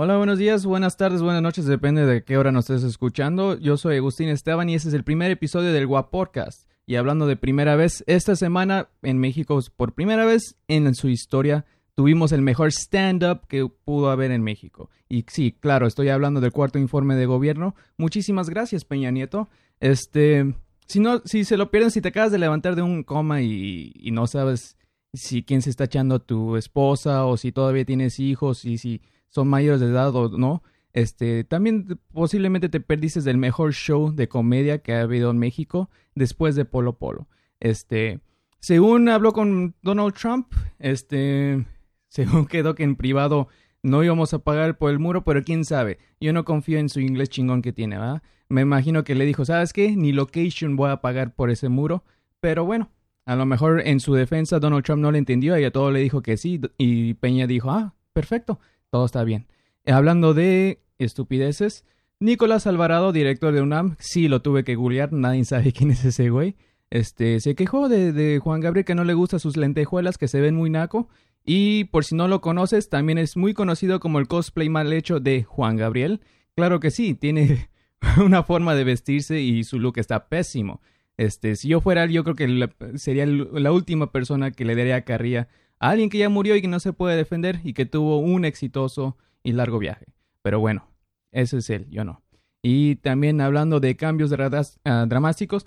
Hola, buenos días, buenas tardes, buenas noches, depende de qué hora nos estés escuchando. Yo soy Agustín Esteban y este es el primer episodio del Guap Podcast. Y hablando de primera vez, esta semana en México, por primera vez en su historia, tuvimos el mejor stand-up que pudo haber en México. Y sí, claro, estoy hablando del cuarto informe de gobierno. Muchísimas gracias, Peña Nieto. Este, si no, si se lo pierden, si te acabas de levantar de un coma y, y no sabes si quién se está echando a tu esposa o si todavía tienes hijos y si son mayores de edad o no, este, también posiblemente te perdiste del mejor show de comedia que ha habido en México después de Polo Polo. Este, según habló con Donald Trump, este, según quedó que en privado no íbamos a pagar por el muro, pero quién sabe. Yo no confío en su inglés chingón que tiene, ¿verdad? Me imagino que le dijo, ¿sabes qué? Ni location voy a pagar por ese muro. Pero bueno, a lo mejor en su defensa Donald Trump no le entendió y a todo le dijo que sí. Y Peña dijo, ah, perfecto, todo está bien. Hablando de estupideces, Nicolás Alvarado, director de UNAM, sí lo tuve que googlear, nadie sabe quién es ese güey. Este, se quejó de, de Juan Gabriel que no le gustan sus lentejuelas que se ven muy naco. Y por si no lo conoces, también es muy conocido como el cosplay mal hecho de Juan Gabriel. Claro que sí, tiene una forma de vestirse y su look está pésimo. Este, si yo fuera él, yo creo que sería la última persona que le daría carrilla a alguien que ya murió y que no se puede defender y que tuvo un exitoso y largo viaje. Pero bueno, ese es él, yo no. Y también hablando de cambios uh, dramáticos,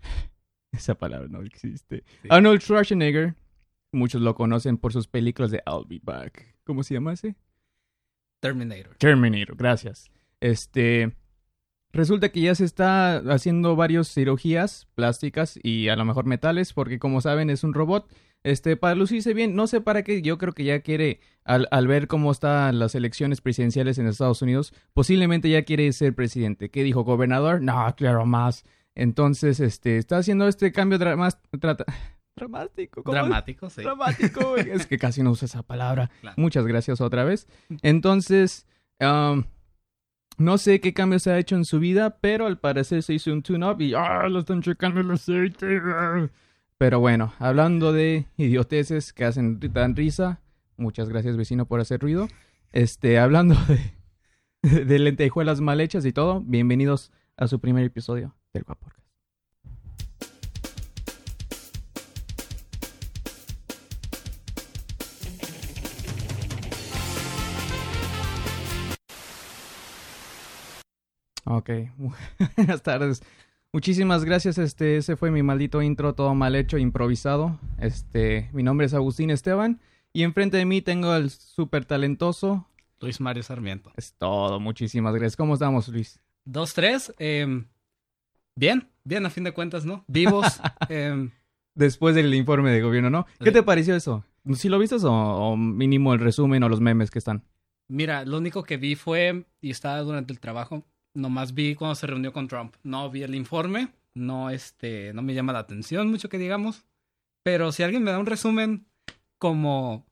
esa palabra no existe. Arnold Schwarzenegger, muchos lo conocen por sus películas de I'll Be Back. ¿Cómo se llama ese? Terminator. Terminator, gracias. Este, resulta que ya se está haciendo varias cirugías plásticas y a lo mejor metales, porque como saben es un robot este, para lucirse bien, no sé para qué, yo creo que ya quiere, al, al, ver cómo están las elecciones presidenciales en Estados Unidos, posiblemente ya quiere ser presidente. ¿Qué dijo, gobernador? No, claro, más. Entonces, este, está haciendo este cambio dramático. Dramático, sí. Dramático, es que casi no usa esa palabra. Muchas gracias otra vez. Entonces, no sé qué cambio se ha hecho en su vida, pero al parecer se hizo un tune-up y ¡ah! Lo están checando el aceite. Pero bueno, hablando de idioteces que hacen tan risa, muchas gracias vecino por hacer ruido. Este, hablando de, lentejuelas mal hechas y todo, bienvenidos a su primer episodio del Guaporcas. Ok, buenas tardes. Muchísimas gracias, este, ese fue mi maldito intro, todo mal hecho, improvisado. Este, mi nombre es Agustín Esteban y enfrente de mí tengo al súper talentoso Luis Mario Sarmiento. Es todo, muchísimas gracias. ¿Cómo estamos, Luis? Dos, tres, eh, bien, bien a fin de cuentas, ¿no? Vivos. eh, Después del informe de gobierno, ¿no? ¿Qué te pareció eso? ¿Sí lo viste o, o mínimo el resumen o los memes que están? Mira, lo único que vi fue, y estaba durante el trabajo, nomás vi cuando se reunió con Trump. No vi el informe, no, este, no me llama la atención mucho que digamos. Pero si alguien me da un resumen como,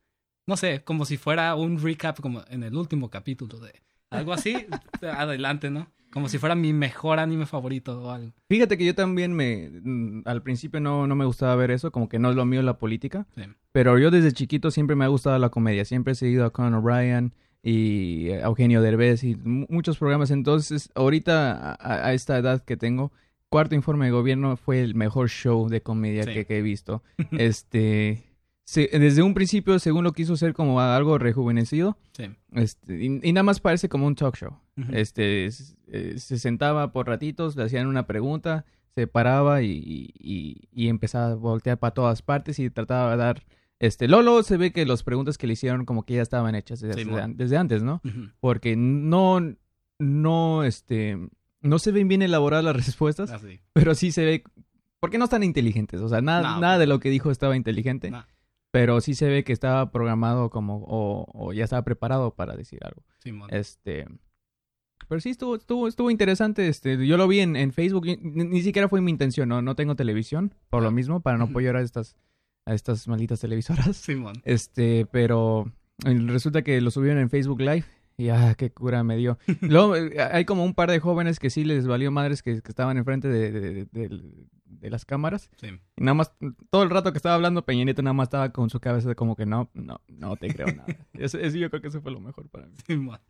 no sé, como si fuera un recap como en el último capítulo de algo así, adelante, ¿no? Como si fuera mi mejor anime favorito o algo. Fíjate que yo también me, mm, al principio no, no me gustaba ver eso, como que no es lo mío la política. Sí. Pero yo desde chiquito siempre me ha gustado la comedia, siempre he seguido a Conor Ryan, y Eugenio Derbez y muchos programas. Entonces, ahorita a, esta edad que tengo, Cuarto Informe de Gobierno fue el mejor show de comedia que, he visto. este, desde un principio, según lo quiso ser como algo rejuvenecido, este, y, nada más parece como un talk show. Este, eh, se sentaba por ratitos, le hacían una pregunta, se paraba y, y empezaba a voltear para todas partes y trataba de dar este, Lolo se ve que las preguntas que le hicieron como que ya estaban hechas desde, desde, antes, ¿no? Porque no, no, este, no se ven bien elaboradas las respuestas, ah, pero sí se ve, porque no están inteligentes, o sea, nada, nada de lo que dijo estaba inteligente, pero sí se ve que estaba programado como, o, ya estaba preparado para decir algo. este, pero sí estuvo, estuvo, estuvo interesante, este, yo lo vi en, en Facebook, ni, siquiera fue mi intención, no, no tengo televisión, por lo ah. mismo, para no apoyar a estas a estas malditas televisoras. Simón. Este, pero resulta que lo subieron en Facebook Live y ah, qué cura me dio. Luego eh, hay como un par de jóvenes que sí les valió madres que, estaban enfrente de, de las cámaras. Sí. Y nada más, todo el rato que estaba hablando, Peña Nieto nada más estaba con su cabeza de como que no, no, no te creo nada. Eso, eso yo creo que eso fue lo mejor para mí. Simón.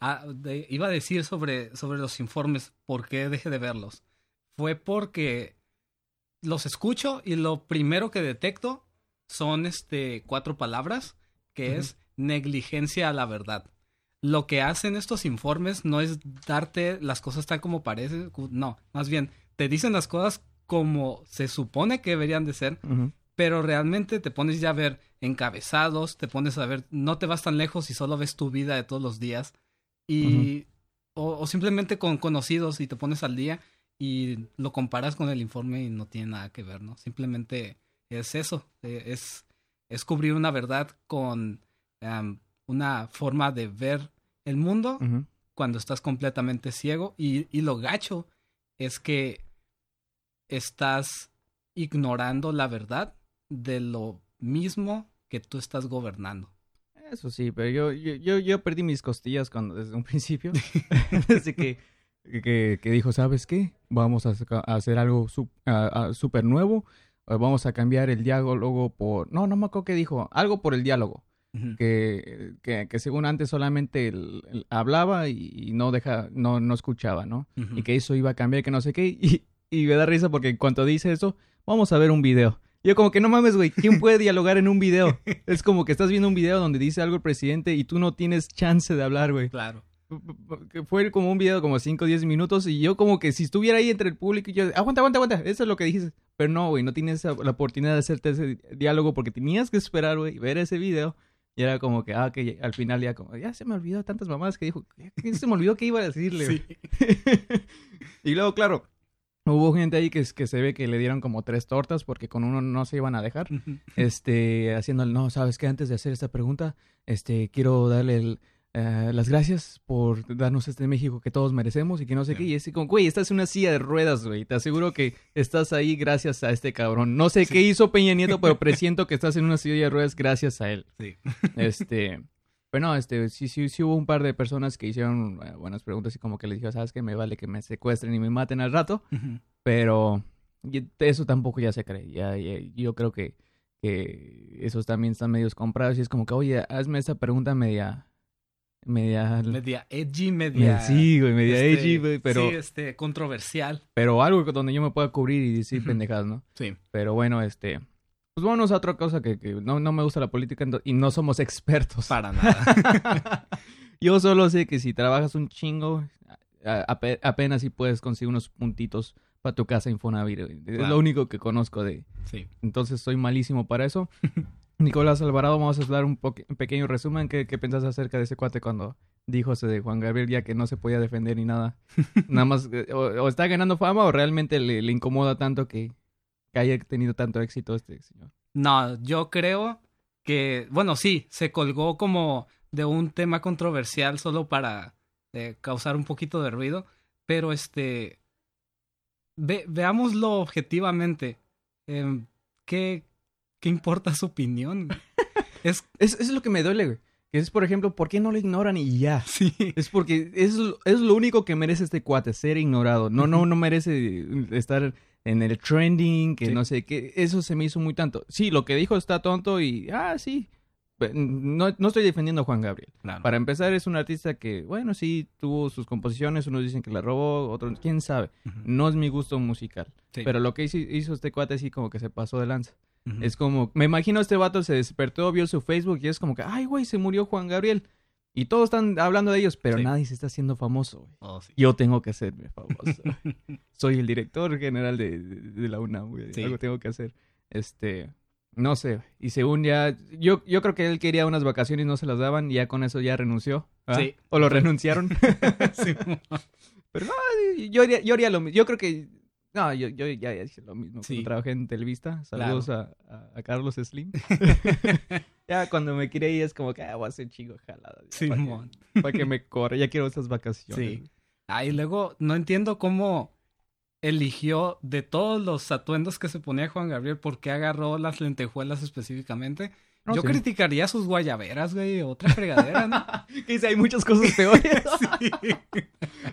Ah, iba a decir sobre, sobre los informes, por qué dejé de verlos. Fue porque los escucho y lo primero que detecto son este cuatro palabras, que es negligencia a la verdad. Lo que hacen estos informes no es darte las cosas tal como parecen, no, más bien te dicen las cosas como se supone que deberían de ser, pero realmente te pones ya a ver encabezados, te pones a ver, no te vas tan lejos y solo ves tu vida de todos los días. Y o, o simplemente con conocidos y te pones al día y lo comparas con el informe y no tiene nada que ver, ¿no? Simplemente es eso, eh, es, es cubrir una verdad con una forma de ver el mundo cuando estás completamente ciego y, y lo gacho es que estás ignorando la verdad de lo mismo que tú estás gobernando. Eso sí, pero yo, yo, yo, yo perdí mis costillas cuando, desde un principio. desde que, que, que dijo, ¿sabes qué? Vamos a, hacer algo súper nuevo. eh, Vamos a cambiar el diálogo por... No, no me acuerdo qué dijo. Algo por el diálogo. Que, que, que según antes solamente él hablaba y, y no deja, no, no escuchaba, ¿no? Y que eso iba a cambiar, que no sé qué. Y, y me da risa porque en cuanto dice eso, vamos a ver un video. Yo como que no mames, güey, ¿quién puede dialogar en un video? Es como que estás viendo un video donde dice algo el presidente y tú no tienes chance de hablar, güey. Claro. Que Fue como un video como 5 o 10 minutos y yo como que si estuviera ahí entre el público y yo, aguanta, aguanta, aguanta, eso es lo que dijiste. Pero no, güey, no tienes la oportunidad de hacerte ese diálogo porque tenías que esperar, güey, ver ese video. Y era como que, ah, que al final ya como, ya se me olvidó tantas mamadas que dijo, se me olvidó que iba a decirle. güey. Sí. y luego, claro, hubo gente ahí que, que se ve que le dieron como tres tortas porque con uno no se iban a dejar. Este, haciéndole, no, sabes que antes de hacer esta pregunta, este, quiero darle el, eh, las gracias por darnos este México que todos merecemos y que no sé Sí. qué. Y es como, güey, estás en una silla de ruedas, güey. Te aseguro que estás ahí gracias a este cabrón. No sé Sí. qué hizo Peña Nieto, pero presiento que estás en una silla de ruedas gracias a él. Sí. Este, pero no, este, sí, sí, sí hubo un par de personas que hicieron eh, buenas preguntas y como que les dijo, sabes que me vale que me secuestren y me maten al rato. Pero eso tampoco ya se cree. Ya, ya- yo creo que, que esos también están medios comprados. Y es como que, oye, hazme esa pregunta media. Media. Media edgy, media- sí, güey, media este, edgy, güey. Pero, Sí, este, controversial. pero algo donde yo me pueda cubrir y decir Ujú. pendejadas, ¿no? Sí. Pero bueno, este. Pues vámonos a otra cosa que, que no, no me gusta la política y no somos expertos. Para nada. Yo solo sé que si trabajas un chingo, a- apenas si puedes conseguir unos puntitos para tu casa Infonavit. güey. Es Claro. lo único que conozco de, sí. Entonces soy malísimo para eso. Nicolás Alvarado, vamos a dar un, pequeño resumen. ¿Qué, ¿Qué pensás acerca de ese cuate cuando dijo ese de Juan Gabriel ya que no se podía defender ni nada? Nada más, eh, o, o está ganando fama o realmente le, le incomoda tanto que, que haya tenido tanto éxito este señor. No, yo creo que, bueno, sí, se colgó como de un tema controversial solo para eh, causar un poquito de ruido, pero este, ve, veámoslo objetivamente. Em, ¿qué, ¿Qué importa su opinión? es, Es, es lo que me duele, güey. Que es, por ejemplo, ¿por qué no lo ignoran y ya? sí, Es porque es, lo- es lo único que merece este cuate, ser ignorado. No, no, no merece estar en el trending, que Sí. no sé qué. Eso se me hizo muy tanto. Sí, lo que dijo está tonto y, ah, sí. No, no estoy defendiendo a Juan Gabriel. Para empezar, es un artista que, bueno, sí, tuvo sus composiciones. Unos dicen que la robó, otros, quién sabe. No es mi gusto musical. sí, Pero lo que hizo, hizo este cuate, sí, como que se pasó de lanza. Es como, me imagino este vato se despertó, vio su Facebook y es como que, ay, güey, se murió Juan Gabriel. Y todos están hablando de ellos, pero Sí. nadie se está haciendo famoso, güey. Oh, sí. Yo tengo que hacerme famoso. Soy el director general de, de- de la UNAM, güey. Sí. Algo tengo que hacer. Este, no sé. Y según ya, yo, yo creo que él quería unas vacaciones y no se las daban y ya con eso ya renunció. ¿ah? Sí. O lo renunciaron. Sí, yo, haría, yo haría lo mismo. Yo creo que, no, yo, yo ya hice lo mismo. Sí. Cuando trabajé en Televista. Saludos a, a- a Carlos Slim. ya cuando me quiere ir es como que, ah, voy a hacer chingo jalada. Simón. Para que me corra. Ya quiero esas vacaciones. Sí. Ah, y luego no entiendo cómo eligió de todos los atuendos que se ponía Juan Gabriel, ¿por qué agarró las lentejuelas específicamente? No Yo sé. criticaría sus guayaberas, güey, otra fregadera, ¿no? Que dice, hay muchas cosas peores. Sí.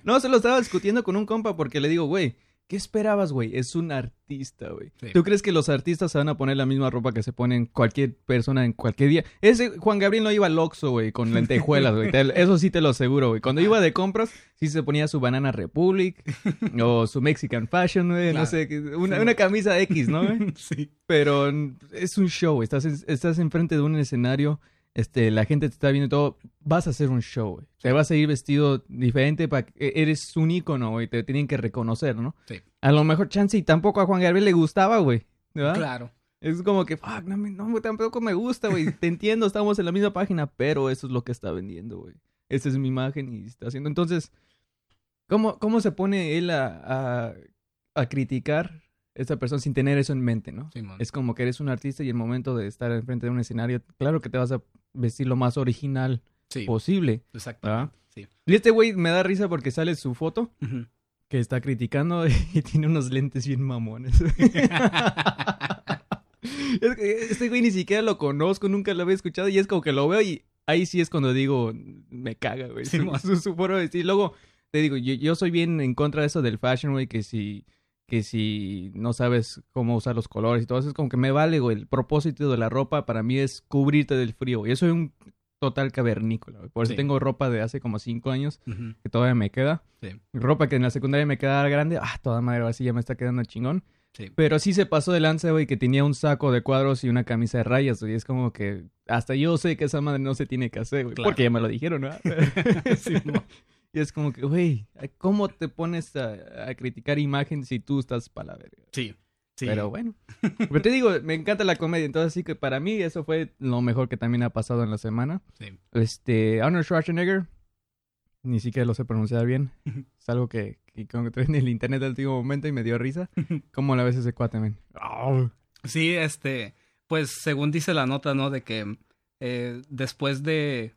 No, se lo estaba discutiendo con un compa porque le digo, güey, ¿Qué esperabas, güey? Es un artista, güey. Sí. ¿Tú crees que los artistas se van a poner la misma ropa que se ponen cualquier persona en cualquier día? Ese Juan Gabriel no iba al Oxxo, güey, con lentejuelas, güey. Eso sí te lo aseguro, güey. Cuando iba de compras, sí se ponía su Banana Republic o su Mexican Fashion, güey. No sé, una, Sí. una camisa X, ¿no, güey? Sí. Pero es un show, güey. Estás, en- estás enfrente de un escenario, este, la gente te está viendo y todo. Vas a hacer un show, güey. Te vas a ir vestido diferente para que eres un ícono, güey. Te tienen que reconocer, ¿no? Sí. A lo mejor chance y tampoco a Juan Gabriel le gustaba, güey. ¿verdad? Claro. Es como que, fuck, no, me- no, tampoco me gusta, güey. Te entiendo, estamos en la misma página, pero eso es lo que está vendiendo, güey. Esa es mi imagen y está haciendo. Entonces, ¿cómo, cómo se pone él a, a, a criticar esta persona sin tener eso en mente, no? Simón. Es como que eres un artista y el momento de estar enfrente de un escenario, claro que te vas a vestir lo más original Sí, posible. exacto. Sí. Y este güey me da risa porque sale su foto que está criticando y tiene unos lentes bien mamones. Este güey ni siquiera lo conozco, nunca lo había escuchado y es como que lo veo y ahí sí es cuando digo, me caga, güey. Sí, su, su, su forma de vestir. Luego te digo, yo, yo soy bien en contra de eso del fashion, güey, que si, que si no sabes cómo usar los colores y todo eso, es como que me vale, güey. El propósito de la ropa para mí es cubrirte del frío, güey. Yo soy un total cavernícola, güey. Por eso Sí. tengo ropa de hace como cinco años que todavía me queda. Sí. Ropa que en la secundaria me quedaba grande. Ah, toda madre, así ya me está quedando chingón. Sí. Pero sí se pasó de lanza, güey, que tenía un saco de cuadros y una camisa de rayas, güey. Es como que hasta yo sé que esa madre no se tiene que hacer, güey. Claro. Porque ya me lo dijeron, ¿no? Sí, mo. Y es como que, güey, ¿cómo te pones a, a criticar imagen si tú estás para la verga? Sí. Sí. Pero bueno. Pero te digo, me encanta la comedia. Entonces sí que para mí eso fue lo mejor que también ha pasado en la semana. Sí. Este, Arnold Schwarzenegger, ni siquiera lo sé pronunciar bien. Es algo que, que encontré en el internet al último momento y me dio risa. ¿Cómo la ves ese cuate, men? Sí, este, pues según dice la nota, ¿no? De que eh, después de,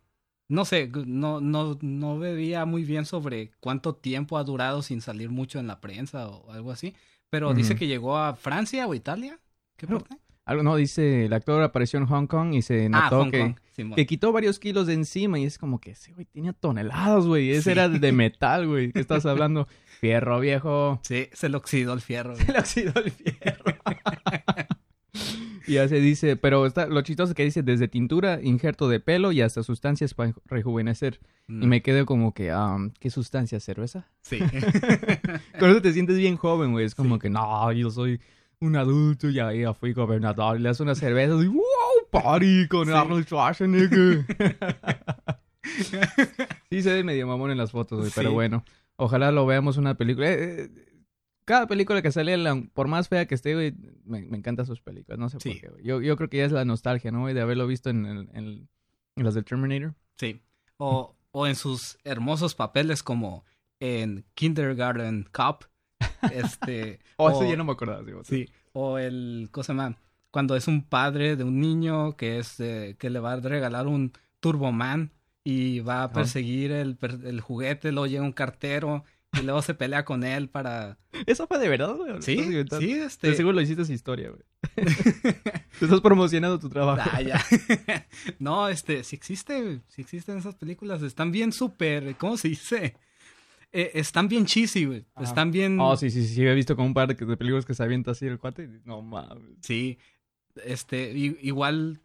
no sé, no, no, no veía muy bien sobre cuánto tiempo ha durado sin salir mucho en la prensa o algo así, pero dice que llegó a Francia o Italia. ¿Qué No, parte? Algo no, dice, el actor apareció en Hong Kong y se Ah, notó Hong que, que quitó varios kilos de encima y es como que ese güey tenía toneladas, güey. Ese Sí. era de metal, güey. ¿Qué estás hablando? Fierro viejo. Sí, se le oxidó el fierro. güey. Se le oxidó el fierro. y ya se dice, pero está, lo chistoso que dice desde tintura, injerto de pelo y hasta sustancias para rejuvenecer. Y Mm, me quedo como que, um, ¿qué sustancia? ¿Cerveza? Sí. Con eso te sientes bien joven, güey. Es como Sí. que, no, yo soy un adulto, ya, ya fui gobernador. Y le das una cerveza y, wow, party con Sí. Arnold Schwarzenegger. sí, se ve medio mamón en las fotos, güey. Pero bueno, ojalá lo veamos una película. Eh, eh, cada película que sale, la- por más fea que esté, güey, me, me encantan sus películas. No sé por qué, güey. Yo, yo creo que ya es la nostalgia, ¿no, güey? De haberlo visto en, en- en- en las de Terminator. Sí. O, o en sus hermosos papeles como en Kindergarten Cop. Este. Oh, eso o- ya no me acordaba. Sí, Sí. O el, ¿cómo se llama? Cuando es un padre de un niño que es eh, que le va a regalar un Turboman y va a perseguir el, el juguete, luego llega un cartero y luego se pelea con él para... ¿Eso fue de verdad, güey? ¿O lo Sí, sí, De este... seguro lo hiciste esa historia, güey. Te estás promocionando tu trabajo. Ah, ya. no, este, si existe, si existen esas películas, están bien súper, ¿cómo se dice? Eh, están bien cheesy, güey. Están bien... Oh, sí, sí, sí. He visto como un par de, de películas que se avienta así el cuate. y- No mames. Sí, este, igual,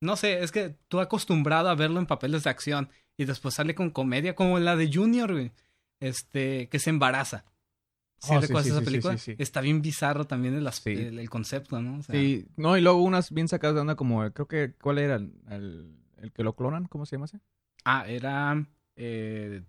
no sé, es que tú acostumbrado a verlo en papeles de acción y después sale con comedia como la de Junior, güey, este, que se embaraza. ¿Sí Oh, recuerdas sí, esa sí, película? Está bien bizarro también el, concepto, ¿no? O sea, Sí, no, y luego unas bien sacadas de onda como, creo que, ¿cuál era? El, el- el que lo clonan, ¿cómo se llama ese? Ah, era, eh,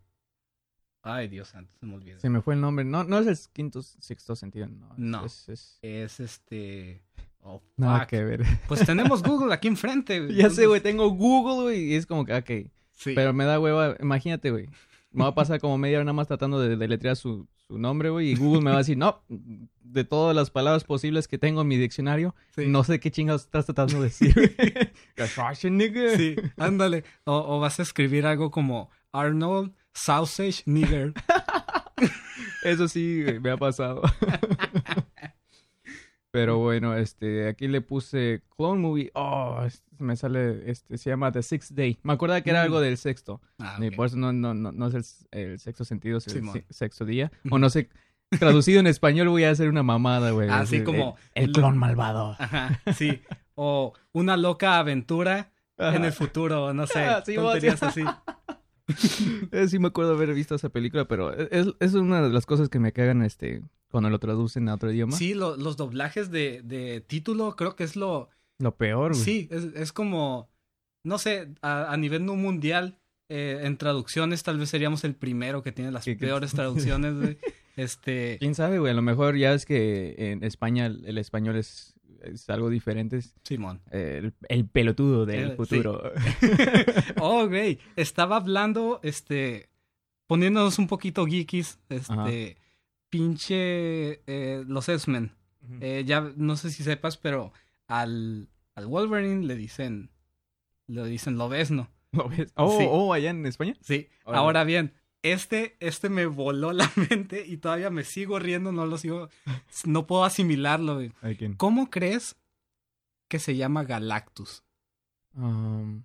ay, Dios santo, se me olvidó. Se me fue el nombre. No, no es el quinto, sexto sentido, no. es- No. Es, es- Es este, oh, Nada que ver. Pues tenemos Google aquí enfrente. güey. ya sé, güey, tengo Google, güey, y es como que, ok. Sí. Pero me da hueva, imagínate, güey. Me va a pasar como media hora nada más tratando de deletrear su, su nombre, güey, y Google me va a decir, no, de todas las palabras posibles que tengo en mi diccionario, Sí. no sé qué chingados estás tratando de decir. güey. Schwarzenegger. Sí, ándale. O, o vas a escribir algo como Arnold Sausage Nigger. Eso sí, güey, me ha pasado. Pero bueno, este, aquí le puse Clone Movie. Oh, me sale, este, se llama The Sixth Day. Me acordaba que era Mm. algo del sexto. Ah, Y ok. por eso no, no, no, no es el, el sexto sentido, es el Simón. sexto día. O no sé, traducido en español voy a hacer una mamada, güey. Así El- como El, el- clon malvado. Ajá, sí. O una loca aventura en el futuro, no sé, Ah, sí, tonterías vos- así. Eh, sí me acuerdo haber visto esa película, pero es, es una de las cosas que me cagan este cuando lo traducen a otro idioma. Sí, lo- los doblajes de, de título creo que es lo... Lo peor, güey. Sí, es, es como, no sé, a, a nivel no mundial, eh, en traducciones tal vez seríamos el primero que tiene las peores traducciones, güey. Este, Quién sabe, güey. A lo mejor ya es que en España el, el español es, es algo diferente. Simón. eh, el, el pelotudo del Eh, futuro. Oh, güey, estaba hablando, este, poniéndonos un poquito geekies, Ajá. Pinche, eh, los X-Men. Eh, ya no sé si sepas, pero al, al Wolverine le dicen, le dicen lobesno. ¿Lo ves? Oh, Sí. oh, allá en España. Sí, ahora bien, este, este me voló la mente y todavía me sigo riendo, no lo sigo, no puedo asimilarlo. ¿Cómo crees que se llama Galactus? Um,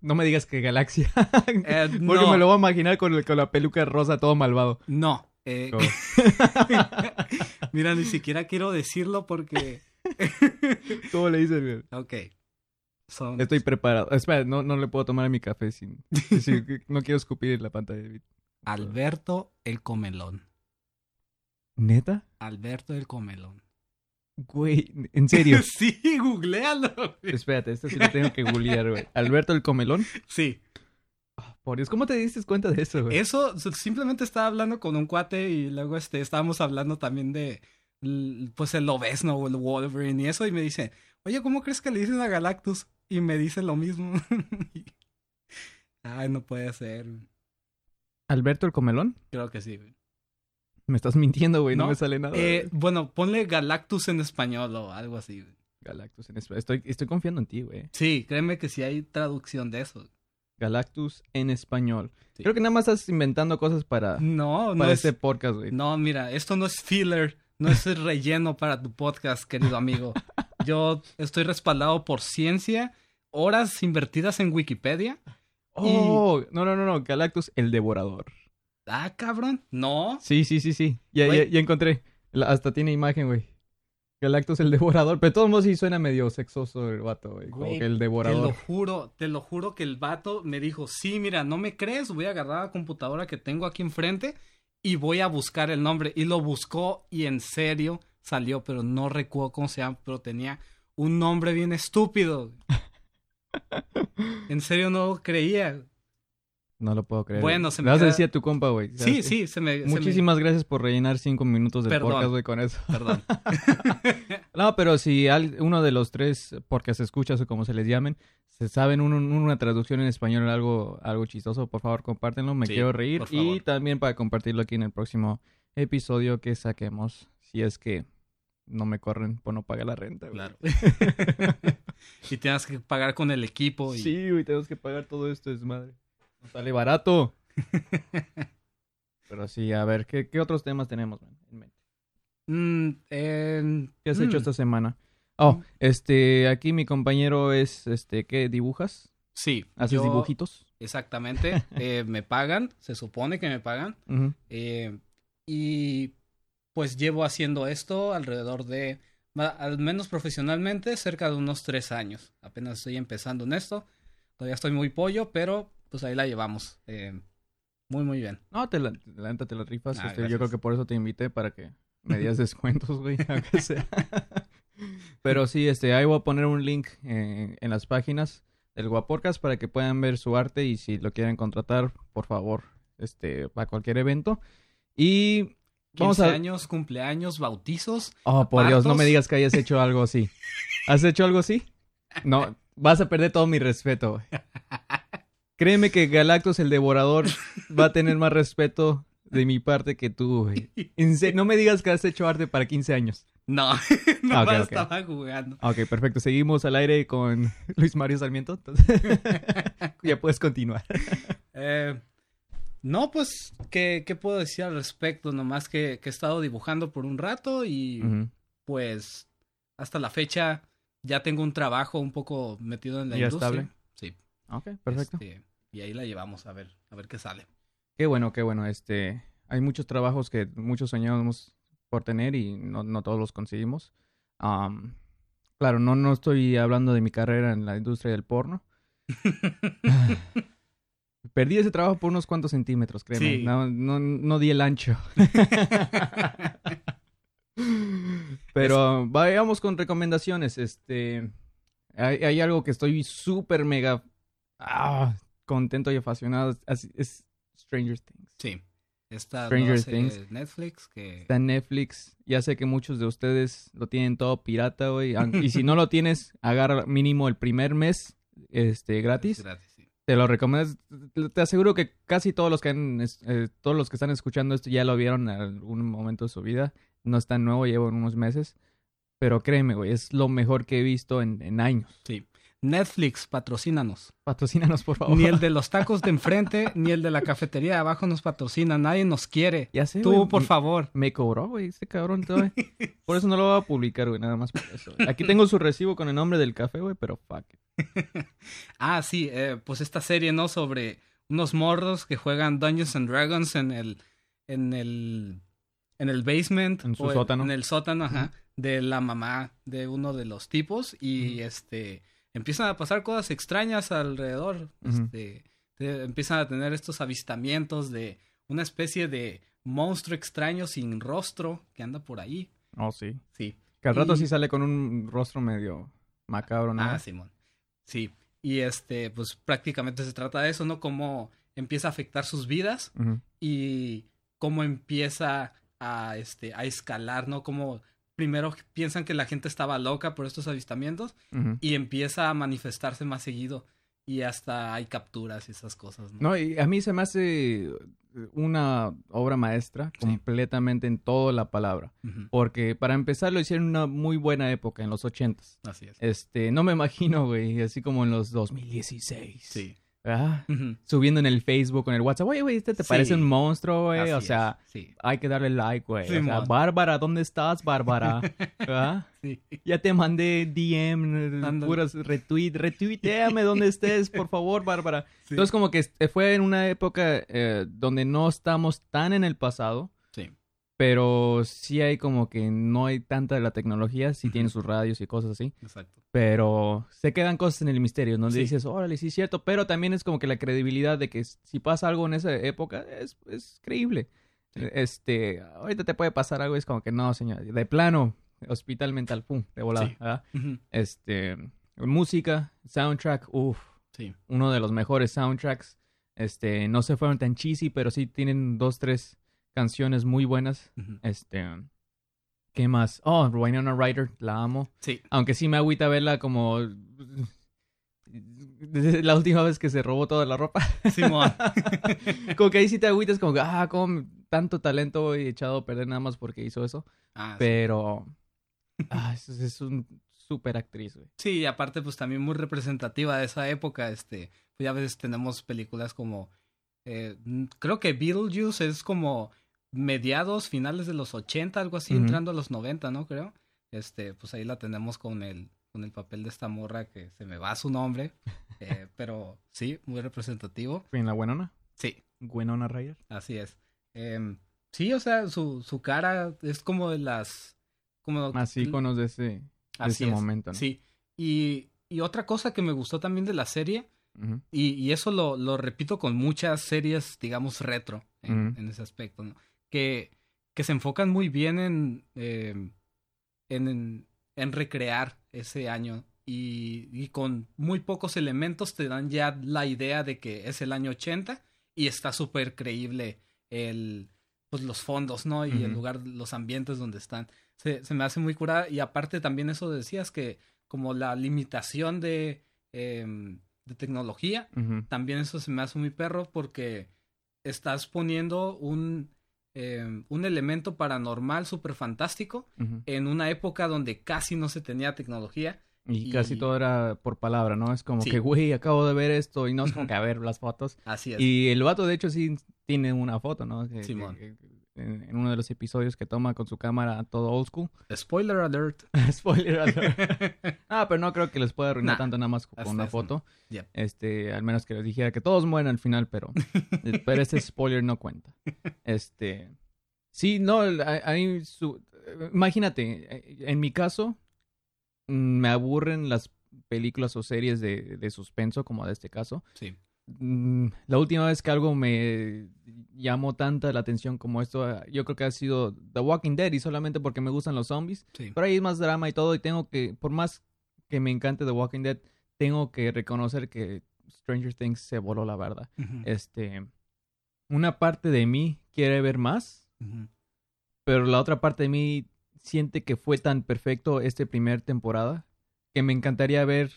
no me digas que Galaxia. Eh, Porque no, me lo voy a imaginar con, el- con la peluca rosa todo malvado. no. Eh, Oh. Mira, ni siquiera quiero decirlo porque... ¿Cómo le dices? güey? Ok. Son... Estoy preparado. Espera, no, no le puedo tomar mi café sin... sin- no quiero escupir en la pantalla. Alberto el Comelón. ¿Neta? Alberto el Comelón. Güey, en serio. sí, googlealo. Espérate, esto sí lo tengo que googlear, güey. Alberto el Comelón. Sí. Por Dios, ¿cómo te diste cuenta de eso, güey? Eso, simplemente estaba hablando con un cuate y luego este, estábamos hablando también de, pues, el Lobesno o el Wolverine y eso, y me dice, oye, ¿cómo crees que le dicen a Galactus? Y me dice lo mismo. Ay, no puede ser. ¿Alberto el Comelón? Creo que sí. güey. Me estás mintiendo, güey. No, No, me sale nada. Eh, bueno, ponle Galactus en español o algo así. güey. Galactus en español. Estoy, estoy confiando en ti, güey. Sí, créeme que sí hay traducción de eso. Galactus en español. Sí. Creo que nada más estás inventando cosas para, No, no para es... este podcast, güey. No, mira, esto no es filler, no es el relleno para tu podcast, querido amigo. Yo estoy respaldado por ciencia, horas invertidas en Wikipedia. Oh, no, no, no, no. Galactus el devorador. Ah, cabrón. No. Sí, sí, sí, sí. Ya, ya, Güey. ya encontré. La- hasta tiene imagen, güey. Galactus el devorador. Pero de todos modos sí suena medio sexoso el vato, güey. Como que el Te lo devorador. juro, te lo juro que el vato me dijo, sí, mira, no me crees, voy a agarrar la computadora que tengo aquí enfrente y voy a buscar el nombre. Y lo buscó y en serio salió, pero no recuerdo cómo se llama, pero tenía un nombre bien estúpido. En serio no lo creía. No lo puedo creer. Bueno, se me vas a queda- decir a tu compa, güey. Sí, sí, se me... se me- Muchísimas gracias por rellenar cinco minutos del Perdón. podcast, güey, con eso. Perdón. No, pero si uno de los tres podcast escuchas o como se les llamen, se saben un- un- una traducción en español algo, algo chistoso, por favor compártenlo, me Sí, quiero reír. Y también para compartirlo aquí en el próximo episodio que saquemos, si es que no me corren por no pagar la renta. güey. Claro. y tienes que pagar con el equipo. Y... Sí, güey, tenemos que pagar todo esto, es madre. No sale barato. pero sí, a ver, ¿qué, qué otros temas tenemos man, en mente? Mm, eh, ¿Qué has mm, hecho esta semana? Oh, este, aquí mi compañero es, este, ¿qué? ¿Dibujas? Sí. ¿Haces yo- dibujitos? Exactamente. eh, me pagan, se supone que me pagan. Eh, y pues llevo haciendo esto alrededor de, al menos profesionalmente, cerca de unos tres años. Apenas estoy empezando en esto. Todavía estoy muy pollo, pero pues ahí la llevamos. eh, muy, muy bien. No, te la, la te la rifas. Ah, este, yo creo que por eso te invité para que me dieras descuentos, güey, aunque sea. Pero sí, este, ahí voy a poner un link eh, en las páginas del Guaporcas para que puedan ver su arte y si lo quieren contratar, por favor, este, para cualquier evento. Y 15 vamos a... años, cumpleaños, bautizos. Oh, por Dios, no me digas que hayas hecho algo así. ¿Has hecho algo así? No, vas a perder todo mi respeto, güey. Créeme que Galactus el Devorador va a tener más respeto de mi parte que tú, güey. No me digas que has hecho arte para 15 años. No, no Ah, estaba jugando. Ok, perfecto. Seguimos al aire con Luis Mario Sarmiento. Entonces, ya puedes continuar. Eh, no, pues, ¿qué, ¿qué puedo decir al respecto? Nomás que, que he estado dibujando por un rato y pues hasta la fecha ya tengo un trabajo un poco metido en la ¿Ya industria. estable? Sí. Ok, perfecto. este, y ahí la llevamos a ver, a ver qué sale. Qué bueno, qué bueno. Este, hay muchos trabajos que muchos soñamos por tener y no, no todos los conseguimos. Claro, no, no estoy hablando de mi carrera en la industria del porno. Perdí ese trabajo por unos cuantos centímetros, créeme. Sí. No, no, no di el ancho. Pero vayamos con recomendaciones. Este, hay, hay algo que estoy súper mega ah, contento y apasionado. Es, es Stranger Things. Sí. Esta Stranger serie Things. Netflix que... Está en Netflix. Ya sé que muchos de ustedes lo tienen todo pirata, güey. Y si no lo tienes, agarra mínimo el primer mes este, gratis. Es gratis, sí. Te lo recomiendo. Te aseguro que casi todos los que han, eh, todos los que están escuchando esto ya lo vieron en algún momento de su vida. No es tan nuevo, llevo unos meses. Pero créeme, güey, es lo mejor que he visto en, en años. Sí. Netflix, patrocínanos. Patrocínanos, por favor. Ni el de los tacos de enfrente, ni el de la cafetería de abajo nos patrocina. Nadie nos quiere. Ya sé, Tú, por me- favor. Me cobró, güey, este cabrón todavía. Por eso no lo voy a publicar, güey, nada más por eso. Aquí tengo su recibo con el nombre del café, güey, pero fuck. it. Ah, sí, eh, pues esta serie, ¿no? Sobre unos morros que juegan Dungeons and Dragons en el, en el, en el basement. En su o sótano. En el sótano, ajá, de la mamá de uno de los tipos y este, empiezan a pasar cosas extrañas alrededor. Este, te- empiezan a tener estos avistamientos de una especie de monstruo extraño sin rostro que anda por ahí. Oh, sí. Sí. Que al rato Y- sí sale con un rostro medio macabro, ¿no? Ah, Simón. Sí. Y este, pues prácticamente se trata de eso, ¿no? Cómo empieza a afectar sus vidas y cómo empieza a, este, a escalar, ¿no? Como primero piensan que la gente estaba loca por estos avistamientos y empieza a manifestarse más seguido y hasta hay capturas y esas cosas, ¿no? No, y a mí se me hace una obra maestra Sí. completamente en toda la palabra. Porque para empezar lo hicieron en una muy buena época, en los ochentas. Así es. Este, no me imagino, güey, así como en los 2016. Sí. Subiendo en el Facebook, en el WhatsApp, oye, güey, este te Sí. parece un monstruo, güey. O es, sea, Sí. hay que darle like, güey. O sea. Bárbara, ¿dónde estás, Bárbara? Ya te mandé DM, Ándale. puras retweet, retuiteame donde estés, por favor, Bárbara. Entonces, como que fue en una época eh, donde no estamos tan en el pasado. Pero sí hay como que no hay tanta de la tecnología, sí tiene sus radios y cosas así, Exacto. pero se quedan cosas en el misterio, donde Sí. dices, órale, sí es cierto, pero también es como que la credibilidad de que si pasa algo en esa época es, es creíble. Sí. Este, ahorita te puede pasar algo, es como que no, señor, de plano, hospital mental, pum, de volada. Sí. Este, música, soundtrack, uff, Sí. uno de los mejores soundtracks. Este, no se fueron tan cheesy, pero sí tienen dos, tres canciones muy buenas. Este, ¿qué más? Oh, Winona Ryder, la amo. Sí. Aunque sí me agüita verla como desde la última vez que se robó toda la ropa. Simón. como que ahí sí te agüitas como, que, ah, como tanto talento he echado a perder nada más porque hizo eso. Ah, sí. Pero, ah, es, es un super actriz, güey. Sí, y aparte, pues también muy representativa de esa época. Este, pues ya a veces tenemos películas como. eh, creo que Beetlejuice es como mediados, finales de los 80, algo así, entrando a los 90, ¿no? Creo. Este, pues ahí la tenemos con el, con el papel de esta morra que se me va su nombre. eh, pero sí, muy representativo. ¿En la Winona? Sí, Winona Ryder. así es. Em, sí, o sea, su, su cara es como de las. Como, Más íconos de ese, de Así ese es, momento, ¿no? Sí. Y, y otra cosa que me gustó también de la serie, y, y eso lo, lo repito con muchas series, digamos, retro en, en ese aspecto, ¿no? Que, que se enfocan muy bien en, eh, en, en, recrear ese año. Y, y con muy pocos elementos te dan ya la idea de que es el año 80 y está súper creíble el, pues los fondos, ¿no? Y el lugar, los ambientes donde están. Se, se me hace muy curada. Y aparte también eso decías que como la limitación de, em, de tecnología, también eso se me hace muy perro porque estás poniendo un, em, un elemento paranormal súper fantástico en una época donde casi no se tenía tecnología. Y, Y- casi todo era por palabra, ¿no? Es como Sí. que, güey, acabo de ver esto y no es como que a ver las fotos. Así es. Y el vato, de hecho, sí tiene una foto, ¿no? Que- Simón. que- que en, en uno de los episodios que toma con su cámara todo old school. Spoiler alert. Spoiler alert. ah, pero no creo que les pueda arruinar Nah, tanto nada más con una foto. Este, al menos que les dijera que todos mueren al final, pero, pero este spoiler no cuenta. Este, sí, no, hay, hay su, imagínate, eh, en mi caso, mm, me aburren las películas o series de, de suspenso como de este caso. Sí. Mm, La última vez que algo me llamó tanta la atención como esto, eh, yo creo que ha sido The Walking Dead y solamente porque me gustan los zombies. Sí. Pero ahí es más drama y todo y tengo que, por más que me encante The Walking Dead, tengo que reconocer que Stranger Things se voló la verdad. Este, una parte de mí quiere ver más, pero la otra parte de mí siente que fue tan perfecto este primer temporada que me encantaría ver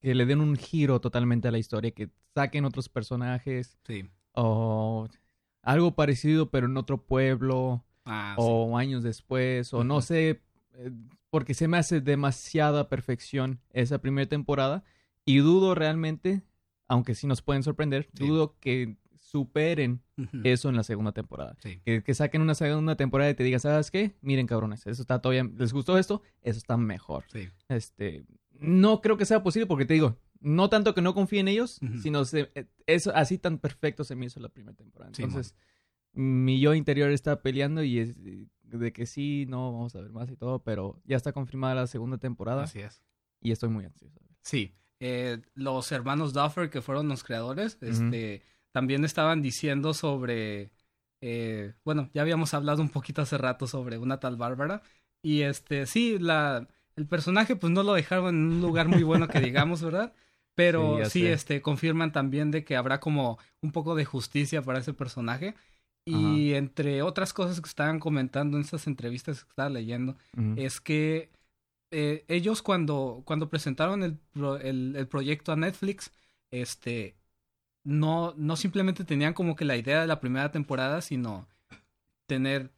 que le den un giro totalmente a la historia, que saquen otros personajes Sí. o algo parecido pero en otro pueblo Ah, sí. o años después o no sé eh, porque se me hace demasiada perfección esa primera temporada y dudo realmente aunque sí nos pueden sorprender Sí. dudo que superen eso en la segunda temporada Sí. que, que saquen una segunda temporada y te digan, ¿sabes qué? Miren, cabrones, eso está todavía... ¿Les gustó esto? Eso está mejor. Sí. Este... No creo que sea posible porque te digo, no tanto que no confíe en ellos, sino se, eh, eso, así tan perfecto se me hizo la primera temporada. Sí, Entonces, mi yo interior está peleando y es de que sí, no, vamos a ver más y todo, pero ya está confirmada la segunda temporada Así es. y estoy muy ansioso. Sí. Eh, los hermanos Duffer, que fueron los creadores, este, también estaban diciendo sobre. eh, bueno, ya habíamos hablado un poquito hace rato sobre una tal Bárbara. Y este, sí, la, el personaje, pues no lo dejaron en un lugar muy bueno que digamos, ¿verdad? Pero sí, este, confirman también de que habrá como un poco de justicia para ese personaje. Y entre otras cosas que estaban comentando en esas entrevistas que estaba leyendo, es que eh, ellos cuando, cuando presentaron el, pro- el, el proyecto a Netflix, este, no, no simplemente tenían como que la idea de la primera temporada, sino tener,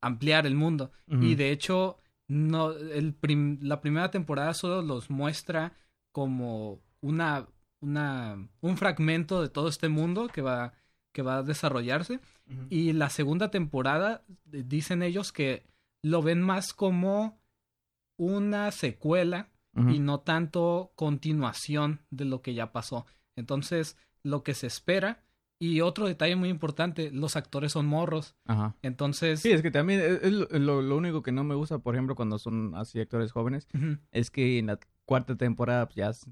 ampliar el mundo. Y de hecho, no, el prim- la primera temporada solo los muestra como una, una, un fragmento de todo este mundo que va, que va a desarrollarse. Y la segunda temporada, eh, dicen ellos que lo ven más como una secuela y no tanto continuación de lo que ya pasó. Entonces, lo que se espera. Y otro detalle muy importante, los actores son morros. Ajá. Entonces, Sí, es que también es, es lo, único que no me gusta, por ejemplo, cuando son así actores jóvenes, es que en la cuarta temporada pues, ya es,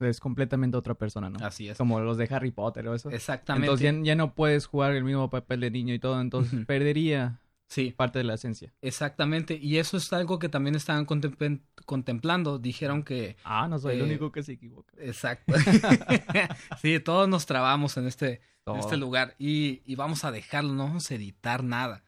es completamente otra persona, ¿no? así es. Como los de Harry Potter o eso. Exactamente. Entonces ya, ya no puedes jugar el mismo papel de niño y todo, entonces perdería Sí, parte de la esencia. exactamente. Y eso es algo que también estaban contemplando. Dijeron que Ah, no soy el Eh, único que se equivoca. Exacto. sí, todos nos trabamos en este, en este lugar y, y vamos a dejarlo, no vamos a editar nada.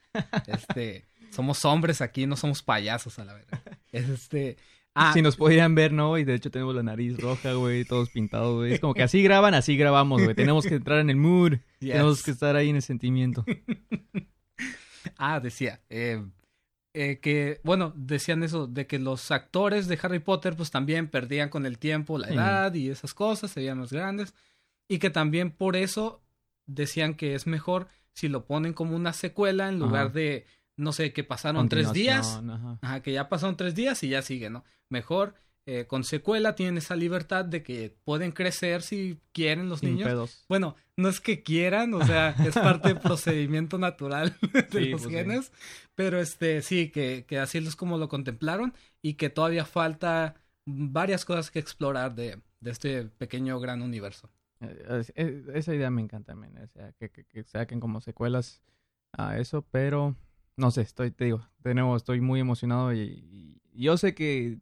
Este, somos hombres aquí, no somos payasos a la verdad. Este, ah, Si nos pudieran ver, ¿no? Y de hecho tenemos la nariz roja, güey, todos pintados, güey. Es como que así graban, así grabamos, güey. Tenemos que entrar en el mood. yes. Tenemos que estar ahí en el sentimiento. Ah, decía, eh, eh, que, bueno, decían eso, de que los actores de Harry Potter pues también perdían con el tiempo la edad y esas cosas, se veían más grandes, y que también por eso decían que es mejor si lo ponen como una secuela en lugar Ajá. de, no sé, que pasaron tres días, ajá, que ya pasaron tres días y ya sigue, ¿no? Mejor eh, con secuela tienen esa libertad de que pueden crecer si quieren los Sin niños. pedos. Bueno, no es que quieran, o sea, es parte del procedimiento natural de Sí, los pues sí. genes, pero este sí, que, que así es como lo contemplaron y que todavía falta varias cosas que explorar de, de este pequeño gran universo. Eh, es- es- esa idea me encanta también. O sea, que, que- que saquen como secuelas a eso, pero no sé, estoy, te digo, de nuevo, estoy muy emocionado y, y yo sé que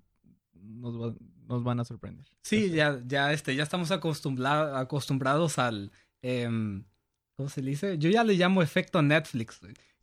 nos, va- nos van a sorprender. Sí, sé. ya, ya, este, ya estamos acostumbla- acostumbrados al, em, ¿cómo se le dice? Yo ya le llamo efecto Netflix,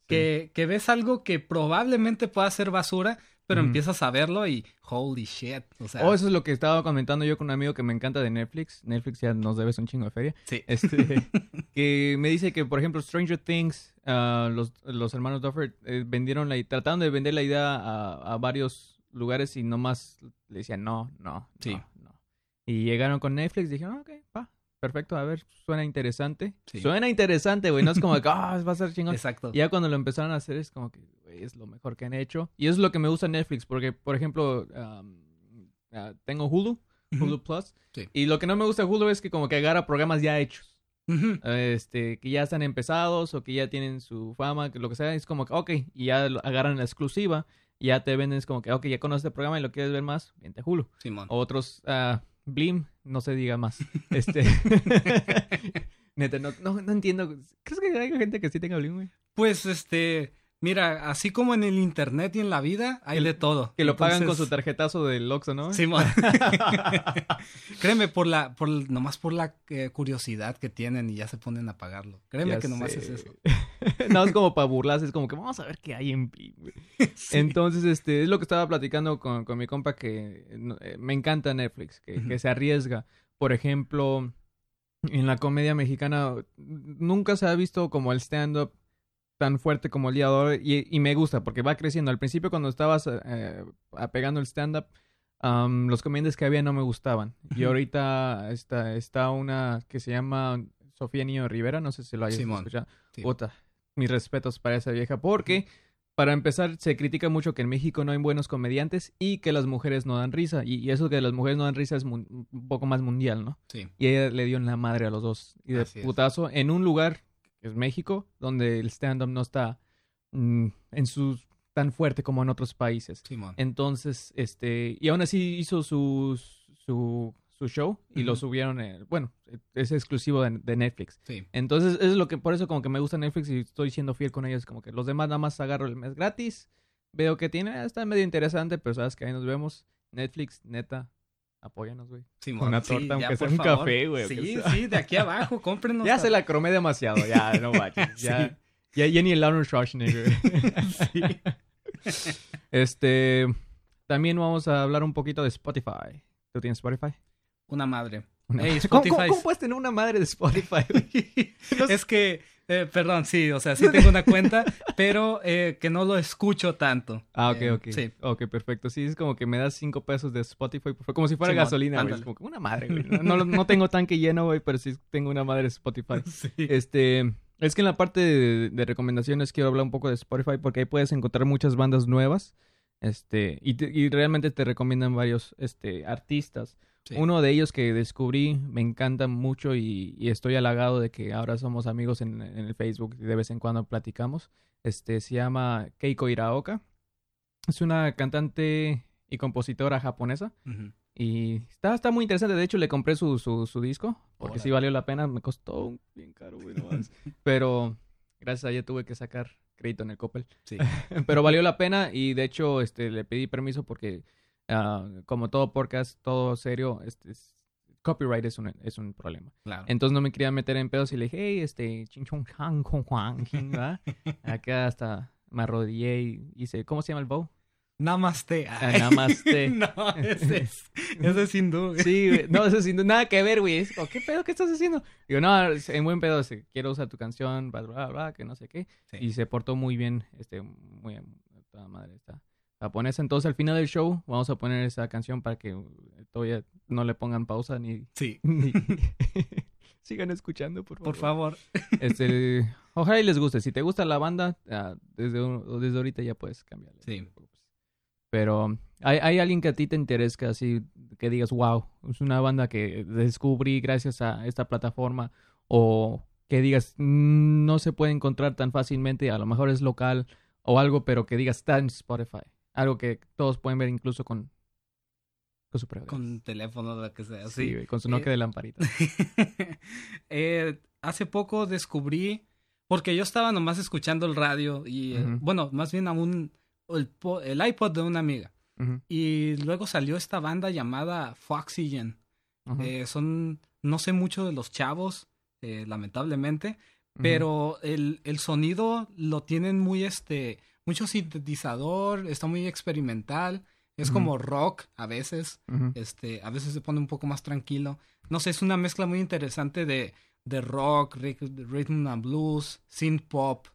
que, que ves algo que probablemente pueda ser basura, pero empiezas a verlo y holy shit, o sea, Oh, eso es lo que estaba comentando yo con un amigo que me encanta de Netflix. Netflix ya nos debes un chingo de feria. sí. Este, que me dice que, por ejemplo, Stranger Things, ah, los, los hermanos Duffer eh, vendieron la, trataron de vender la idea a, a varios lugares y nomás le decían no, no, Sí. no, no. Y llegaron con Netflix y dijeron, ok, pa, perfecto, a ver, suena interesante. Sí. Suena interesante, güey, no es como que, ah, va a ser chingón. Exacto. Ya cuando lo empezaron a hacer es como que, güey, es lo mejor que han hecho. Y eso es lo que me gusta Netflix, porque, por ejemplo, um, ah, tengo Hulu, Hulu. Plus, Sí. y lo que no me gusta de Hulu es que como que agarra programas ya hechos. Este, que ya están empezados o que ya tienen su fama, que lo que sea, es como que, ok, y ya agarran la exclusiva, y ya te venden, es como que, ok, ya conoces el programa y lo quieres ver más, vente a Hulu. Simón. Otros, ah, Blim, no se diga más. Este, neta, no, no, no entiendo. ¿Crees que hay gente que sí tenga Blim, güey? Pues este, mira, así como en el internet y en la vida, hay de todo. Que lo pagan con su tarjetazo del Oxxo, ¿no? Simón. Créeme, por la, por, nomás por la eh, curiosidad que tienen y ya se ponen a pagarlo. Créeme Ya que nomás sé. es eso. no, es como para burlarse, es como que vamos a ver qué hay en. Sí. Entonces, este, es lo que estaba platicando con, con mi compa que eh, me encanta Netflix, que, que se arriesga. Por ejemplo, en la comedia mexicana nunca se ha visto como el stand-up tan fuerte como el día de hoy y, y me gusta porque va creciendo. Al principio cuando estabas eh, apegando el stand-up, am, los comediantes que había no me gustaban. Y ahorita está, está una que se llama Sofía Niño Rivera, no sé si lo hayas Simón. escuchado. Sí. Mis respetos para esa vieja porque... Para empezar, se critica mucho que en México no hay buenos comediantes y que las mujeres no dan risa. Y, y eso que las mujeres no dan risa es un poco más mundial, ¿no? Sí. Y ella le dio en la madre a los dos. Y de Así es. putazo, en un lugar, que es México, donde el stand-up no está mm, en su tan fuerte como en otros países. Simón. Entonces, este, y aún así hizo su, su, su show y lo subieron, eh, bueno, es exclusivo de, de Netflix. Sí. Entonces, es lo que, por eso como que me gusta Netflix y estoy siendo fiel con ellos, como que los demás nada más agarro el mes gratis, veo que tiene, ah, está medio interesante, pero sabes que ahí nos vemos. Netflix, neta, apóyanos, güey. Simón. Una Sí, torta, ya, aunque sea por un favor. café, güey, Sí, sea. sí, de aquí abajo, cómprenos. Ya se la cromé demasiado, ya, no vayas. Ya, Sí. ya, ya ni el Arnold Schwarzenegger. Sí. Este, también vamos a hablar un poquito de Spotify. ¿Tú tienes Spotify? Una madre. Una- Ey, ¿Cómo, cómo- puedes tener una madre de Spotify? sé. Es que, eh, perdón, sí, o sea, sí tengo una cuenta, pero eh, que no lo escucho tanto. Ah, ok, Eh, ok. Sí. Ok, perfecto. Sí, es como que me das cinco pesos de Spotify, por favor. Como si fuera gasolina, güey. Como que una madre, güey. No, no, no tengo tanque lleno, güey, pero sí tengo una madre de Spotify. Sí. Este, es que en la parte de, de recomendaciones quiero hablar un poco de Spotify porque ahí puedes encontrar muchas bandas nuevas. Este, y, te- y realmente te recomiendan varios este, artistas. Sí. Uno de ellos que descubrí, me encanta mucho y, y estoy halagado de que ahora somos amigos en, en el Facebook y de vez en cuando platicamos. Este, se llama Keiko Iraoka. Es una cantante y compositora japonesa. Ujú. Y está, está muy interesante. De hecho, le compré su, su, su disco. Porque sí Órale. valió la pena. Me costó un- bien caro, güey. no. Pero gracias a ella tuve que sacar crédito en el Coppel. Sí. Pero valió la pena. Y de hecho, este, le pedí permiso porque, ah, como todo podcast, todo serio, este, es- copyright es un, es un problema. Claro. Entonces no me quería meter en pedos y le dije, hey, este, kong huang, king", ¿verdad? Acá hasta me arrodillé y hice, ¿cómo se llama el bow? Namaste. Ah, namaste. no, ese es, ese es hindú. Sí, güey. No, eso sin nada que ver, güey. Es como, ¿qué pedo? ¿Qué estás haciendo? Digo, no, es- en buen pedo, sí, quiero usar tu canción, bla, bla, bla, que no sé qué. Sí. Y se portó muy bien, este, muy, toda madre está japonesa. Entonces, al final del show, vamos a poner esa canción para que todavía no le pongan pausa ni... Sí, ni- Sigan escuchando, por favor. por favor. Este, ojalá y les guste. Si te gusta la banda, ah, desde, desde ahorita ya puedes cambiarle. Sí. Pero hay, hay alguien que a ti te interese, así que digas, wow, es una banda que descubrí gracias a esta plataforma. O que digas, "Mm, no se puede encontrar tan fácilmente, a lo mejor es local o algo, pero que digas, está en Spotify. Algo que todos pueden ver incluso con, con su prueba. Con teléfono, lo que sea. Sí, con su Eh, Nokia de lamparita. Eh, hace poco descubrí, porque yo estaba nomás escuchando el radio y, eh, bueno, más bien aún el, po- el iPod de una amiga. Y luego salió esta banda llamada Foxygen. son, no sé mucho de los chavos, eh, lamentablemente, pero el, el sonido lo tienen muy, este, mucho sintetizador, está muy experimental, es como rock a veces, este, a veces se pone un poco más tranquilo. No sé, es una mezcla muy interesante de, de rock, rhythm and blues, synth pop,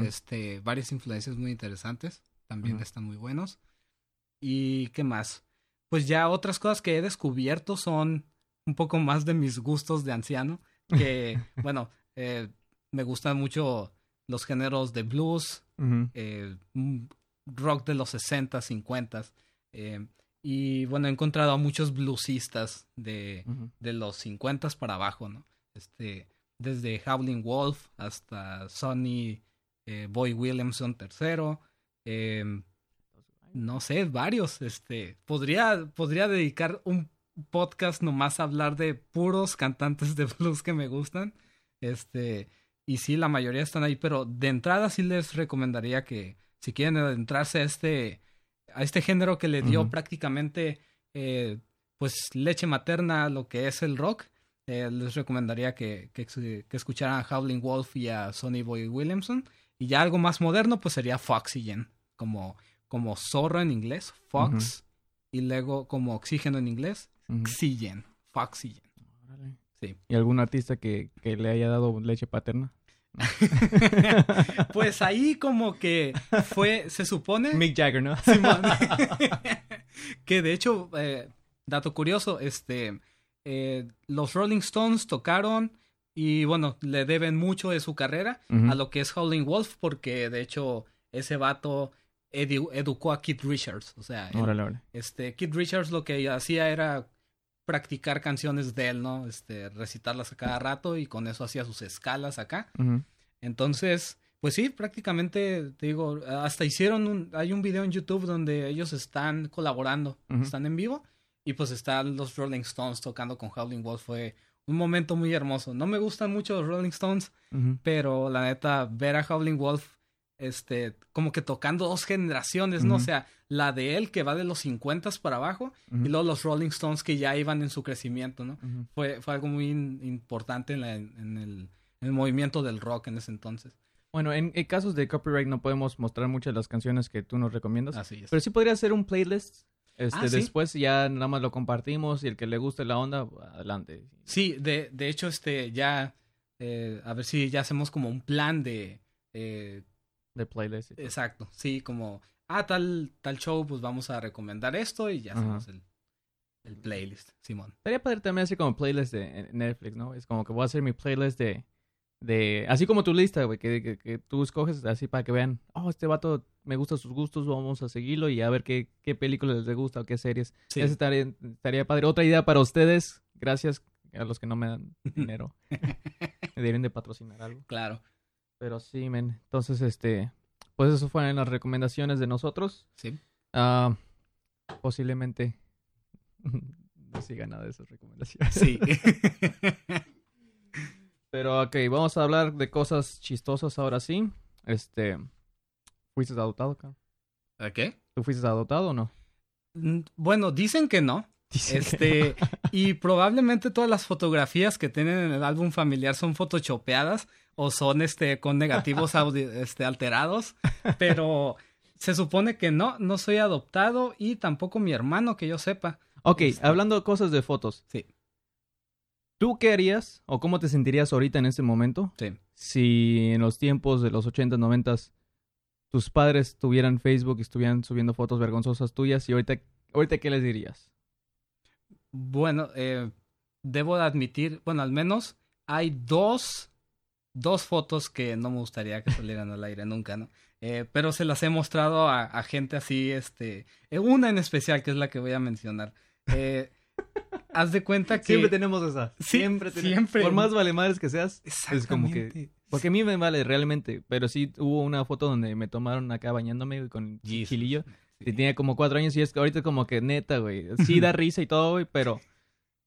este, varias influencias muy interesantes, también están muy buenos. ¿Y qué más? Pues ya otras cosas que he descubierto son un poco más de mis gustos de anciano. Que, bueno, eh, me gustan mucho los géneros de blues, Eh, rock de los 60, 50. eh, y bueno, he encontrado a muchos bluesistas de, de los 50 para abajo, ¿no? Este, desde Howling Wolf hasta Sonny eh, Boy Williamson III. eh, no sé, varios. Este, podría, podría dedicar un podcast nomás a hablar de puros cantantes de blues que me gustan. Este, y sí, la mayoría están ahí, pero de entrada sí les recomendaría que si quieren adentrarse a este, a este género que le dio prácticamente eh, pues leche materna a lo que es el rock, eh, les recomendaría que, que, que escucharan a Howling Wolf y a Sonny Boy Williamson. Y ya algo más moderno, pues sería Foxygen, como, como zorro en inglés, Fox, y luego como oxígeno en inglés, Ujú. Oxygen, Foxygen. Órale. Sí. ¿Y algún artista que, que le haya dado leche paterna? pues ahí como que fue, se supone... Mick Jagger, ¿no? Simón. que de hecho, eh, dato curioso, este, eh, los Rolling Stones tocaron y bueno, le deben mucho de su carrera a lo que es Howling Wolf porque de hecho ese vato edu- educó a Keith Richards, o sea, él- Órale, órale. este Keith Richards lo que hacía era practicar canciones de él, ¿no? Este, recitarlas a cada rato y con eso hacía sus escalas acá. Entonces, pues sí, prácticamente, te digo, hasta hicieron un, hay un video en YouTube donde ellos están colaborando, están en vivo, y pues están los Rolling Stones tocando con Howling Wolf, fue un momento muy hermoso. No me gustan mucho los Rolling Stones, pero la neta, ver a Howling Wolf, este, como que tocando dos generaciones, ¿no? O sea, la de él que va de los 50 para abajo, y luego los Rolling Stones que ya iban en su crecimiento, ¿no? Fue, fue algo muy in- importante en, la- en el, en el movimiento del rock en ese entonces. Bueno, en, en casos de copyright no podemos mostrar muchas de las canciones que tú nos recomiendas. Así es. Pero sí podría hacer un playlist. Este, Ah, ¿sí? Después ya nada más lo compartimos y el que le guste la onda, adelante. Sí, de, de hecho, este, ya, eh, a ver si ya hacemos como un plan de, eh, De playlist. exacto, sí, como, ah, tal, tal show, pues vamos a recomendar esto y ya hacemos el, el playlist, Simón. Estaría padre también hacer como playlist de Netflix, ¿no? Es como que voy a hacer mi playlist de... de así como tu lista, güey, que, que, que tú escoges así para que vean, oh, este vato me gusta sus gustos, vamos a seguirlo y a ver qué, qué películas les gusta o qué series. Sí, estaría, estaría padre. Otra idea para ustedes, gracias a los que no me dan dinero. me deberían de patrocinar algo. claro, Pero sí, men. Entonces, este, pues eso fueron las recomendaciones de nosotros. sí. Ah, posiblemente no siga nada de esas recomendaciones. Sí. Pero ok, vamos a hablar de cosas chistosas ahora sí. Este, ¿fuiste adoptado, cabrón? ¿A qué? ¿Tú fuiste adoptado o no? Mm, Bueno, dicen que no. Dicen que Este, y probablemente todas las fotografías que tienen en el álbum familiar son photoshopeadas o son este con negativos este, alterados, pero se supone que no, no soy adoptado y tampoco mi hermano que yo sepa. Ok, Este- hablando de cosas de fotos. Sí. ¿Tú qué harías o cómo te sentirías ahorita en este momento Sí. si en los tiempos de los 80, 90 tus padres tuvieran Facebook y estuvieran subiendo fotos vergonzosas tuyas y ahorita, ahorita qué les dirías? Bueno, eh, debo de admitir, bueno, al menos hay dos, dos fotos que no me gustaría que salieran al aire nunca, ¿no? Eh, pero se las he mostrado a, a gente así, este, eh, una en especial que es la que voy a mencionar. Eh, haz de cuenta que... Siempre tenemos esa. Sí, siempre tenemos. siempre. Por más vale madres que seas. Es como que- Exactamente. Porque a mí me vale realmente. Pero sí hubo una foto donde me tomaron acá bañándome con Jesus. gilillo. Sí. Y tenía como cuatro años y es que ahorita como que neta, güey. Sí da risa y todo, güey, pero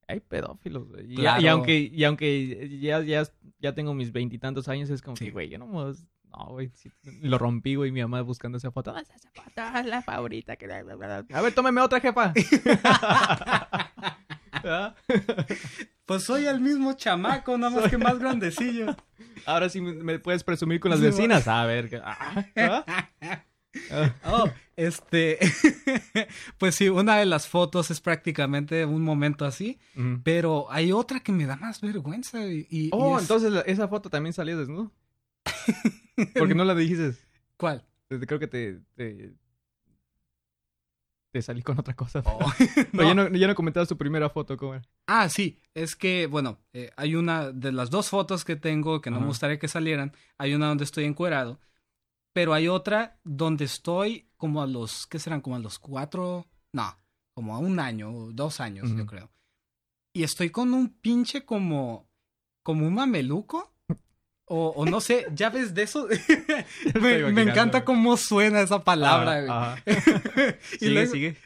hay pedófilos, güey. Y, Claro. y aunque, y aunque ya, ya, ya tengo mis veintitantos años, es como Sí. que, güey, yo no me... No, güey, sí, lo rompí, güey, mi mamá buscando esa foto. "Ah, esa foto es la favorita. Que... bla, bla, bla". A ver, tómeme otra, jefa. ¿Ah? Pues soy el mismo chamaco, nada más que más grandecillo. Ahora sí me- puedes presumir con las vecinas. A ver. ah, ah, ah. Oh, este, pues sí, una de las fotos es prácticamente un momento así, pero hay otra que me da más vergüenza y, Oh, es- entonces esa foto también salió desnudo. Porque no la dijiste. ¿cuál? Creo que te, te, salí con otra cosa. Oh, no. ya no, ya no comentabas tu primera foto, ¿cómo era? Ah, sí, es que, bueno, eh, hay una de las dos fotos que tengo que no me gustaría que salieran. Hay una donde estoy encuerado, pero hay otra donde estoy como a los, ¿qué serán? Como a los cuatro, no, como a un año, dos años, yo creo. Y estoy con un pinche como, como un mameluco. O, o no sé, ya ves de eso. me, encanta güey. cómo suena esa palabra, güey. Ah, ajá. Y Sigue, luego- sigue.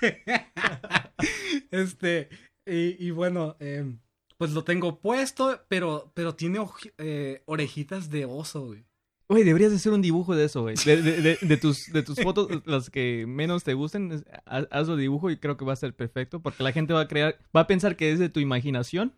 este, y, y bueno, em, pues lo tengo puesto, pero, pero tiene eh, orejitas de oso, güey. Güey, deberías hacer un dibujo de eso, güey. De, de- de- de tus, de tus fotos, las que menos te gusten, haz, hazlo dibujo y creo que va a ser perfecto. Porque la gente va a crear, va a pensar que es de tu imaginación.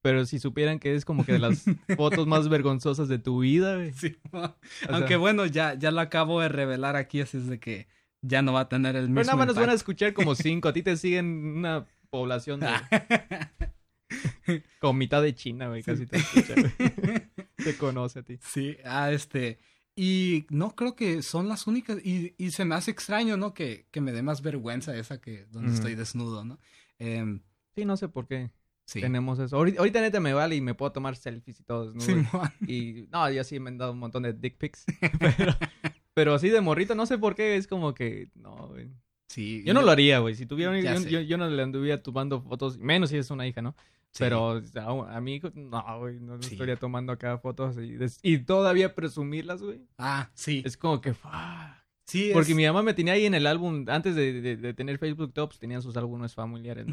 Pero si supieran que es como que de las fotos más vergonzosas de tu vida, güey. Sí, sea, Aunque bueno, ya, ya lo acabo de revelar aquí, así es de que ya no va a tener el mismo Pero nada más nos van a escuchar como cinco. A ti te siguen una población de como mitad de China, güey. Casi te escucha, güey. Te conoce a ti. Sí, ah, este. Y no creo que son las únicas. Y, y se me hace extraño, ¿no? Que, que me dé más vergüenza esa que donde Ujú. estoy desnudo, ¿no? Em, Sí, no sé por qué sí. tenemos eso. Ahorita, ahorita neta me vale y me puedo tomar selfies y todo. desnudo. Simón. Y no, ya sí me han dado un montón de dick pics. pero, pero así de morrito, no sé por qué. Es como que, no, güey. Sí. Yo no lo haría, güey. Si tuviera yo, yo, yo no le anduviera tomando fotos, menos si es una hija, ¿no? Sí. Pero a, a mí, no, güey, no Sí. estaría tomando acá fotos y, todavía presumirlas, güey. Ah, sí. Es como que, fuck. sí, Porque es- mi mamá me tenía ahí en el álbum, antes de, de- de tener Facebook Tops, tenían sus álbumes familiares,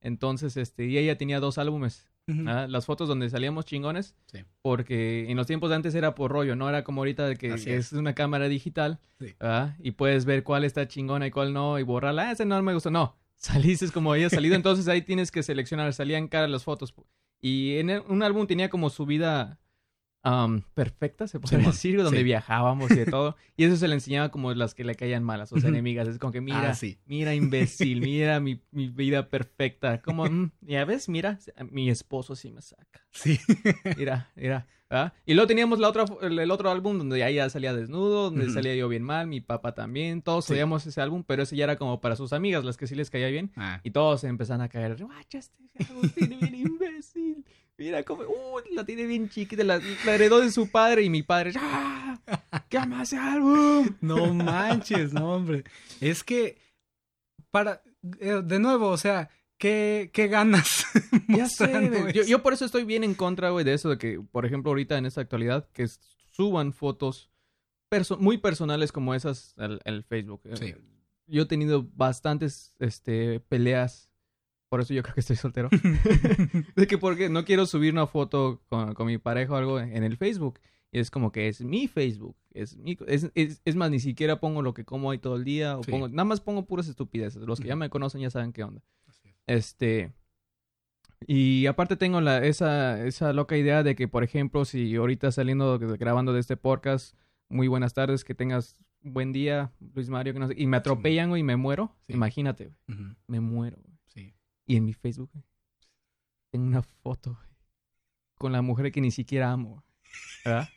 Entonces, este, y ella tenía dos álbumes. ¿ah? las fotos donde salíamos chingones, Sí. porque en los tiempos de antes era por rollo, no era como ahorita de que, que es. es una cámara digital, Sí. ¿ah? y puedes ver cuál está chingona y cuál no, y borrarla, ah, ese no me gustó, no, saliste como había salido, entonces ahí tienes que seleccionar, salían caras las fotos, y en un álbum tenía como su vida am, perfecta, se puede Simón, decir, donde sí. viajábamos y de todo, y eso se le enseñaba como las que le caían malas, o sea, enemigas, es como que mira, Ah, sí. Mira, imbécil, mira mi, mi vida perfecta. Como, mm, ya ves, mira, mi esposo sí me saca. Sí. Mira, mira. Y luego teníamos la otra, el, otro álbum donde ahí ya salía desnudo, donde salía yo bien mal, mi papá también. Todos Sí. ese álbum, pero ese ya era como para sus amigas, las que sí les caía bien. Ah, Y todos se empezaron a caer. Guacha, este bien imbécil. Mira cómo, uh, la tiene bien chiquita, la, la heredó de su padre y mi padre. ¡Ah! ¿Qué ese álbum? No manches, no, hombre. Es que, para, eh, de nuevo, o sea, ¿qué, qué ganas? Ya sé, yo, por eso estoy bien en contra, güey, de eso de que, por ejemplo, ahorita en esta actualidad, que suban fotos perso- muy personales como esas al, al Facebook. Sí. Yo he tenido bastantes este, peleas, por eso yo creo que estoy soltero, de que porque no quiero subir una foto con, con mi pareja o algo en el Facebook. Y es como que es mi Facebook. Es, mi, es, es, es más, ni siquiera pongo lo que como ahí todo el día. O Sí. pongo, nada más pongo puras estupideces. Los que ya me conocen ya saben qué onda. Así es. Este. Y aparte tengo la, esa, esa loca idea de que, por ejemplo, si ahorita saliendo, grabando de este podcast, muy buenas tardes, que tengas buen día, Luis Mario, que no sé, y me atropellan, güey, y me muero, Sí. imagínate, güey, me muero. Y en mi Facebook, tengo una foto, con la mujer que ni siquiera amo, ¿verdad?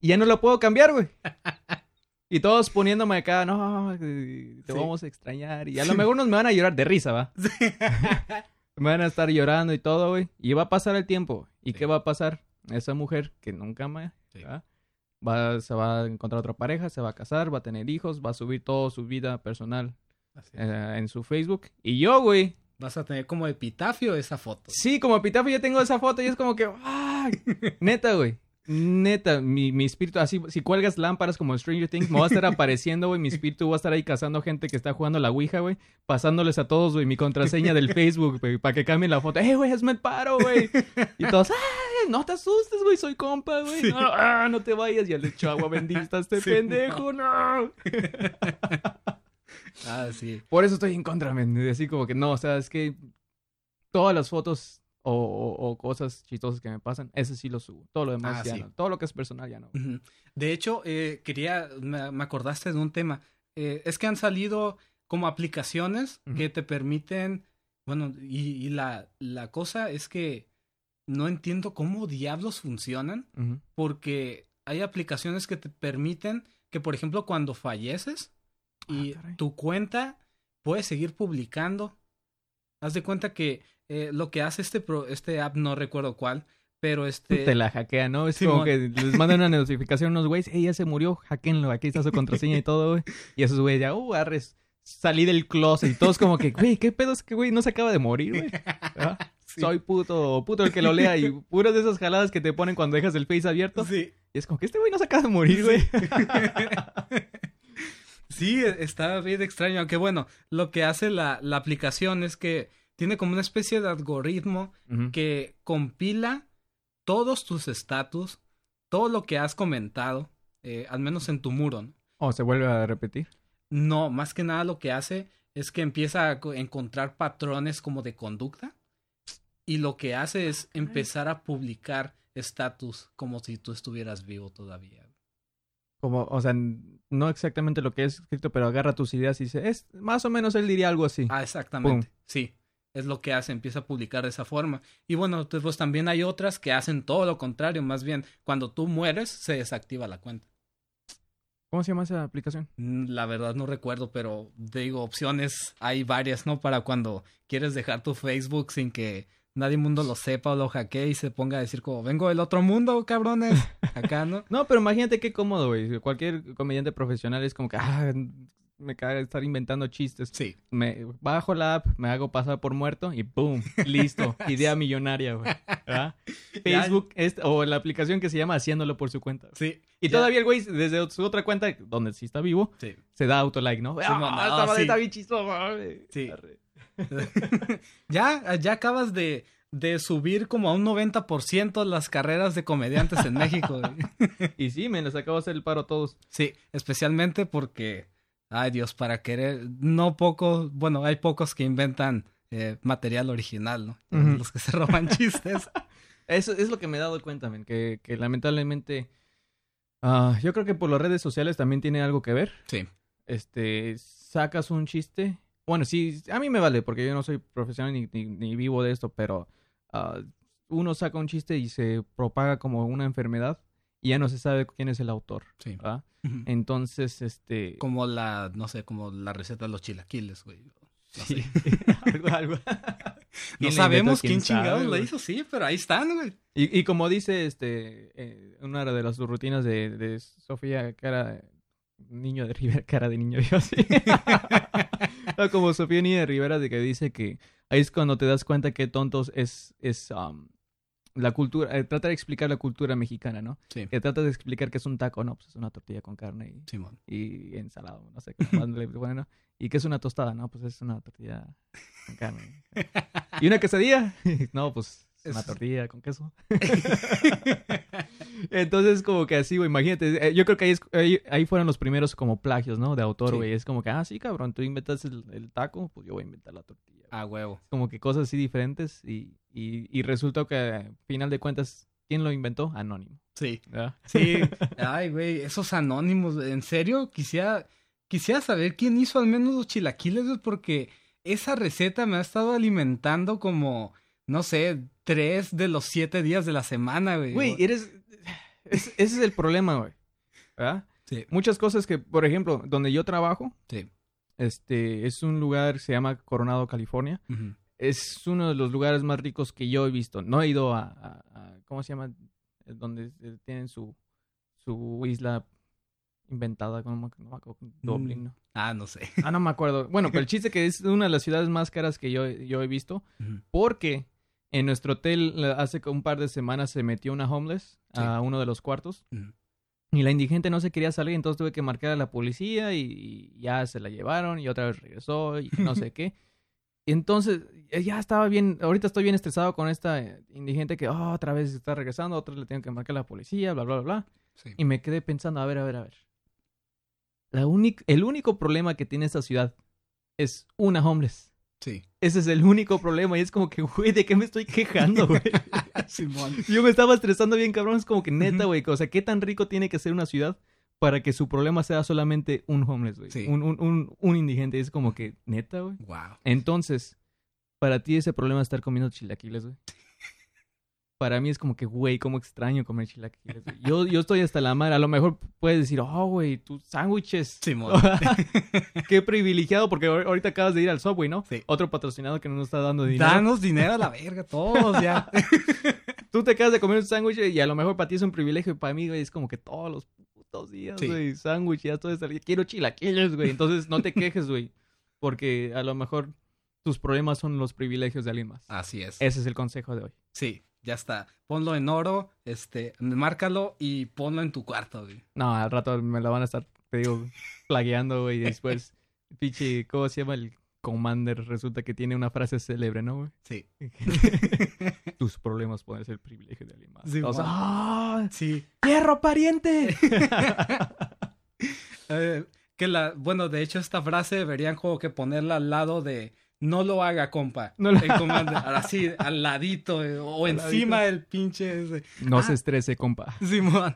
Y ya no la puedo cambiar, güey. Y todos poniéndome acá, no, te Sí. vamos a extrañar. Y a lo mejor unos me van a llorar de risa, ¿va? Me van a estar llorando y todo, güey. Y va a pasar el tiempo. ¿Y Sí. qué va a pasar? Esa mujer que nunca ama, va, se va a encontrar otra pareja, se va a casar, va a tener hijos, va a subir toda su vida personal. Eh, en su Facebook. Y yo, güey, Vas a tener como epitafio esa foto. sí, como epitafio yo tengo esa foto y es como que, ¡ay! Neta, güey. Neta, mi, mi espíritu, así, si cuelgas lámparas como Stranger Things, me va a estar apareciendo, güey, mi espíritu va a estar ahí cazando gente que está jugando la Ouija, güey, pasándoles a todos, güey, mi contraseña del Facebook, güey, para que cambien la foto. ¡Eh, güey, hazme el paro, güey! Y todos, ¡ay, no te asustes, güey, soy compa, güey! Sí. No, ah, no te vayas, ya le echo agua bendita este Sí, pendejo, no. Ah, sí. Por eso estoy en contra, men, así como que no, o sea, es que todas las fotos o, o- o cosas chistosas que me pasan, ese sí lo subo. Todo lo demás Ah, ya sí. no. Todo lo que es personal ya no. Ujú. De hecho, eh, quería, me, me acordaste de un tema. Eh, es que han salido como aplicaciones Ujú. que te permiten, bueno, y, y la, la cosa es que no entiendo cómo diablos funcionan, Ujú. porque hay aplicaciones que te permiten que, por ejemplo, cuando falleces, Y Ah, tu cuenta puede seguir publicando. Haz de cuenta que eh, lo que hace este, pro- este app, no recuerdo cuál, pero este... Te la hackea, ¿no? Es Simón. como que les mandan una notificación a unos güeyes, ey, ya se murió, hackenlo, aquí está su contraseña y todo, güey. Y esos güeyes ya, uh, arres, salí del closet y todos como que, güey, ¿qué pedo es que, güey, no se acaba de morir, güey? ¿Ah? Sí. Soy puto, puto el que lo lea y puras de esas jaladas que te ponen cuando dejas el face abierto. Sí. Y es como que este güey no se acaba de morir, güey. Sí, e- está bien extraño. Aunque bueno, lo que hace la, la aplicación es que tiene como una especie de algoritmo que compila todos tus estatus, todo lo que has comentado, eh, al menos en tu muro. ¿no? O se vuelve a repetir. No, más que nada lo que hace es que empieza a co- encontrar patrones como de conducta y lo que hace es empezar a publicar estatus como si tú estuvieras vivo todavía. Como, o sea, no exactamente lo que es escrito, pero agarra tus ideas y dice, es más o menos él diría algo así. Ah, exactamente. Sí, es lo que hace, empieza a publicar de esa forma. Y bueno, pues, pues también hay otras que hacen todo lo contrario, más bien cuando tú mueres se desactiva la cuenta. ¿Cómo se llama esa aplicación? Mm, La verdad no recuerdo, pero digo, opciones hay varias, ¿no? Para cuando quieres dejar tu Facebook sin que nadie mundo lo sepa o lo hackee y se ponga a decir como, vengo del otro mundo, cabrones. Acá, ¿no? No, pero imagínate qué cómodo, güey. Cualquier comediante profesional es como que, ah, me caga estar inventando chistes. Sí. Me bajo la app, me hago pasar por muerto y ¡boom! Listo. Idea millonaria, güey. Facebook es- o la aplicación que se llama Haciéndolo por su cuenta. Sí. Y Ya. todavía el güey, desde su otra cuenta, donde sí está vivo, Sí. se da autolike, ¿no? Sí, ¡Ah, esta ah, madre sí. está bien! Sí. Arre. ya, ya acabas de, de subir como a un 90% las carreras de comediantes en México. Y sí, me les acabo de hacer el paro a todos. Sí, especialmente porque, ay Dios, para querer, no pocos, bueno, hay pocos que inventan eh, material original, ¿no? Los que se roban chistes. Eso es lo que me he dado cuenta, men, que, que lamentablemente... ah, yo creo que por las redes sociales también tiene algo que ver. Sí, este, sacas un chiste. Bueno, sí, a mí me vale, porque yo no soy profesional ni, ni, ni vivo de esto, pero ah, uno saca un chiste y se propaga como una enfermedad y ya no se sabe quién es el autor. sí. ¿verdad? Entonces, este... Como la, no sé, como la receta de los chilaquiles, güey. No, sí, algo, algo. No ¿Quién sabemos quién sabe, chingados la hizo, sí, pero ahí están, güey. Y, y como dice este eh, una de las rutinas de, de Sofía, cara niño de Rivera, cara de niño yo sí. Como Sofía Niño de Rivera de que dice que ahí es cuando te das cuenta que tontos es es um, la cultura, eh, trata de explicar la cultura mexicana, ¿no? Sí, Que trata de explicar que es un taco, no, pues es una tortilla con carne y, Simón. y ensalado, no sé qué más le ponen, ¿no? Y que es una tostada, no, pues es una tortilla con carne. Y una quesadilla, no, pues es una tortilla con queso. Entonces, como que así, güey, imagínate. eh, Yo creo que ahí, es- ahí, ahí fueron los primeros como plagios, ¿no? De autor, Sí. güey. Es como que, ah, sí, cabrón, tú inventas el, el taco, pues yo voy a inventar la tortilla. A huevo. Como que cosas así diferentes y, y, y resulta que, al final de cuentas, ¿quién lo inventó? Anónimo. Sí. ¿verdad? Sí. Ay, güey, esos anónimos, en serio, quisiera, quisiera saber quién hizo al menos los chilaquiles, güey, porque esa receta me ha estado alimentando como, no sé, tres de los siete días de la semana, güey. Güey, eres... es- ese es el problema, güey. ¿Verdad? Sí, Muchas cosas que, por ejemplo, donde yo trabajo, sí. este, es un lugar, se llama Coronado, California. Es uno de los lugares más ricos que yo he visto. No he ido a, a- a- ¿cómo se llama? Eh, Donde eh, tienen su, su isla inventada, como no me acuerdo, Dublín, ¿no? Ah, no sé. Ah, no me acuerdo. Bueno, pero el chiste que es una de las ciudades más caras que yo, yo he visto, porque en nuestro hotel hace un par de semanas se metió una homeless Sí. a uno de los cuartos. Ujú. Y la indigente no se quería salir, entonces tuve que marcar a la policía y, y ya se la llevaron y otra vez regresó y no sé qué. Entonces eh, ya estaba bien, ahorita estoy bien estresado con esta eh, indigente que oh, otra vez está regresando, otra vez le tengo que marcar a la policía, bla, bla, bla, bla. Sí. Y me quedé pensando, a ver, a ver, a ver. La el único problema que tiene esta ciudad es una homeless. Sí. Ese es el único problema y es como que, güey, ¿de qué me estoy quejando, güey? Simón. Yo me estaba estresando bien, cabrón. Es como que neta, güey. O sea, ¿qué tan rico tiene que ser una ciudad para que su problema sea solamente un homeless, güey? Sí. Un, un, un, un indigente. Es como que neta, güey. Wow. Entonces, para ti ese problema es estar comiendo chilaquiles, güey. Para mí es como que, güey, cómo extraño comer chilaquiles. güey. Yo, yo estoy hasta la madre. A lo mejor puedes decir, oh, güey, tus sándwiches. Simón. Qué privilegiado, porque ahor- ahorita acabas de ir al Subway, ¿no? Sí. Otro patrocinado que no nos está dando dinero. Danos dinero a la verga, todos ya. Tú te acabas de comer un sándwich y a lo mejor para ti es un privilegio y para mí, güey, es como que todos los putos días, Sí. güey, sándwich, ya todo eso. Quiero chilaquiles, güey. Entonces no te quejes, güey, porque a lo mejor tus problemas son los privilegios de alguien más. Así es. Ese es el consejo de hoy. Sí, ya está. Ponlo en oro, este, márcalo y ponlo en tu cuarto, güey. No, al rato me la van a estar, te digo, plagueando, güey, y después, pinche, ¿cómo se llama el Commander? Resulta que tiene una frase célebre, ¿no, güey? Sí. Tus problemas pueden ser el privilegio de alguien más. Sí, o sea. ¡ah! Sí. ¡Hierro, pariente! Eh, que la, bueno, de hecho esta frase deberían como que ponerla al lado de no lo haga, compa. No lo- El comando, así, al ladito, eh, o Al encima ladito. del pinche ese. no Ah. se estrese, compa. Simón.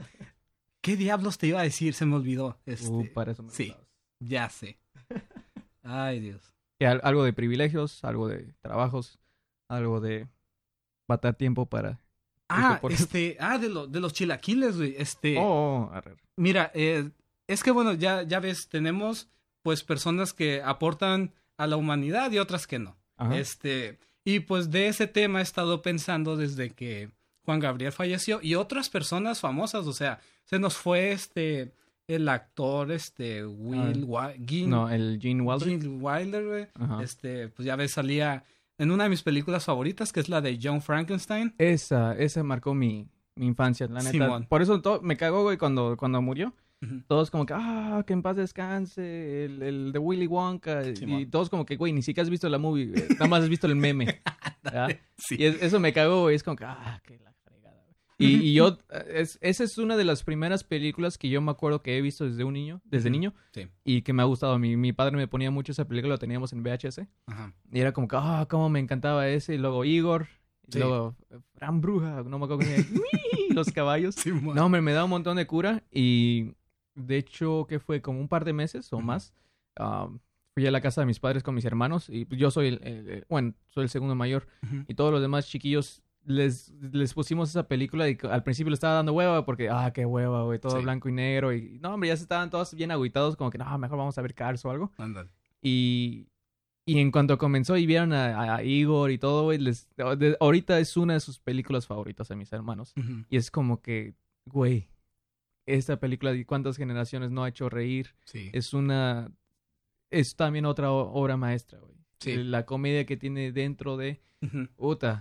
¿Qué diablos te iba a decir? Se me olvidó. Este, Uh, para eso me sí. Ya sé. Ay, Dios. Al- algo de privilegios, algo de trabajos, algo de matar tiempo para... Ah, por- este, ah, de, lo, de los chilaquiles, güey. Este, Oh, oh, arre. mira, eh, es que bueno, ya, ya ves, tenemos pues personas que aportan a la humanidad y otras que no. Ajá. Este, y pues de ese tema he estado pensando desde que Juan Gabriel falleció y otras personas famosas, o sea, se nos fue este el actor este Will Wi- Gene, No, el Gene Wilder. Gene Wilder, güey. Este, pues ya ves salía en una de mis películas favoritas que es la de John Frankenstein. Esa, esa marcó mi, mi infancia, la neta. Simón. Por eso todo, me cagó, güey, cuando, cuando murió. Todos como que, ah, que en paz descanse, el, el de Willy Wonka. y todos como que, güey, ni siquiera has visto la movie, güey, nada más has visto el meme. Sí. Y es- eso me cagó, güey, es como que, ah, que la fregada, güey. Y, y yo, es, esa es una de las primeras películas que yo me acuerdo que he visto desde un niño, desde niño, Sí. y que me ha gustado. Mi, mi padre me ponía mucho esa película, la teníamos en VHS. Ajá. Y era como que, ah, cómo me encantaba ese. Y luego Igor. Y Sí. luego eh, Fran Bruja. No me acuerdo. Los caballos. Simón. No, hombre, me da un montón de cura. Y de hecho, que fue como un par de meses o más. fui a la casa de mis padres con mis hermanos. Y yo soy el, el- el- bueno, soy el segundo mayor. Y todos los demás chiquillos les, les pusimos esa película. Y al principio le estaba dando hueva porque, ah, qué hueva, güey. Todo Sí. blanco y negro. Y no, hombre, ya se estaban todos bien agüitados. Como que, no, mejor vamos a ver Cars o algo. Ándale. Y, y en cuanto comenzó y vieron a, a Igor y todo, güey, les, de- ahorita es una de sus películas favoritas de mis hermanos. Y es como que, güey, esta película de cuántas generaciones no ha hecho reír. Sí. Es una, es también otra obra maestra, güey. Sí. La comedia que tiene dentro de...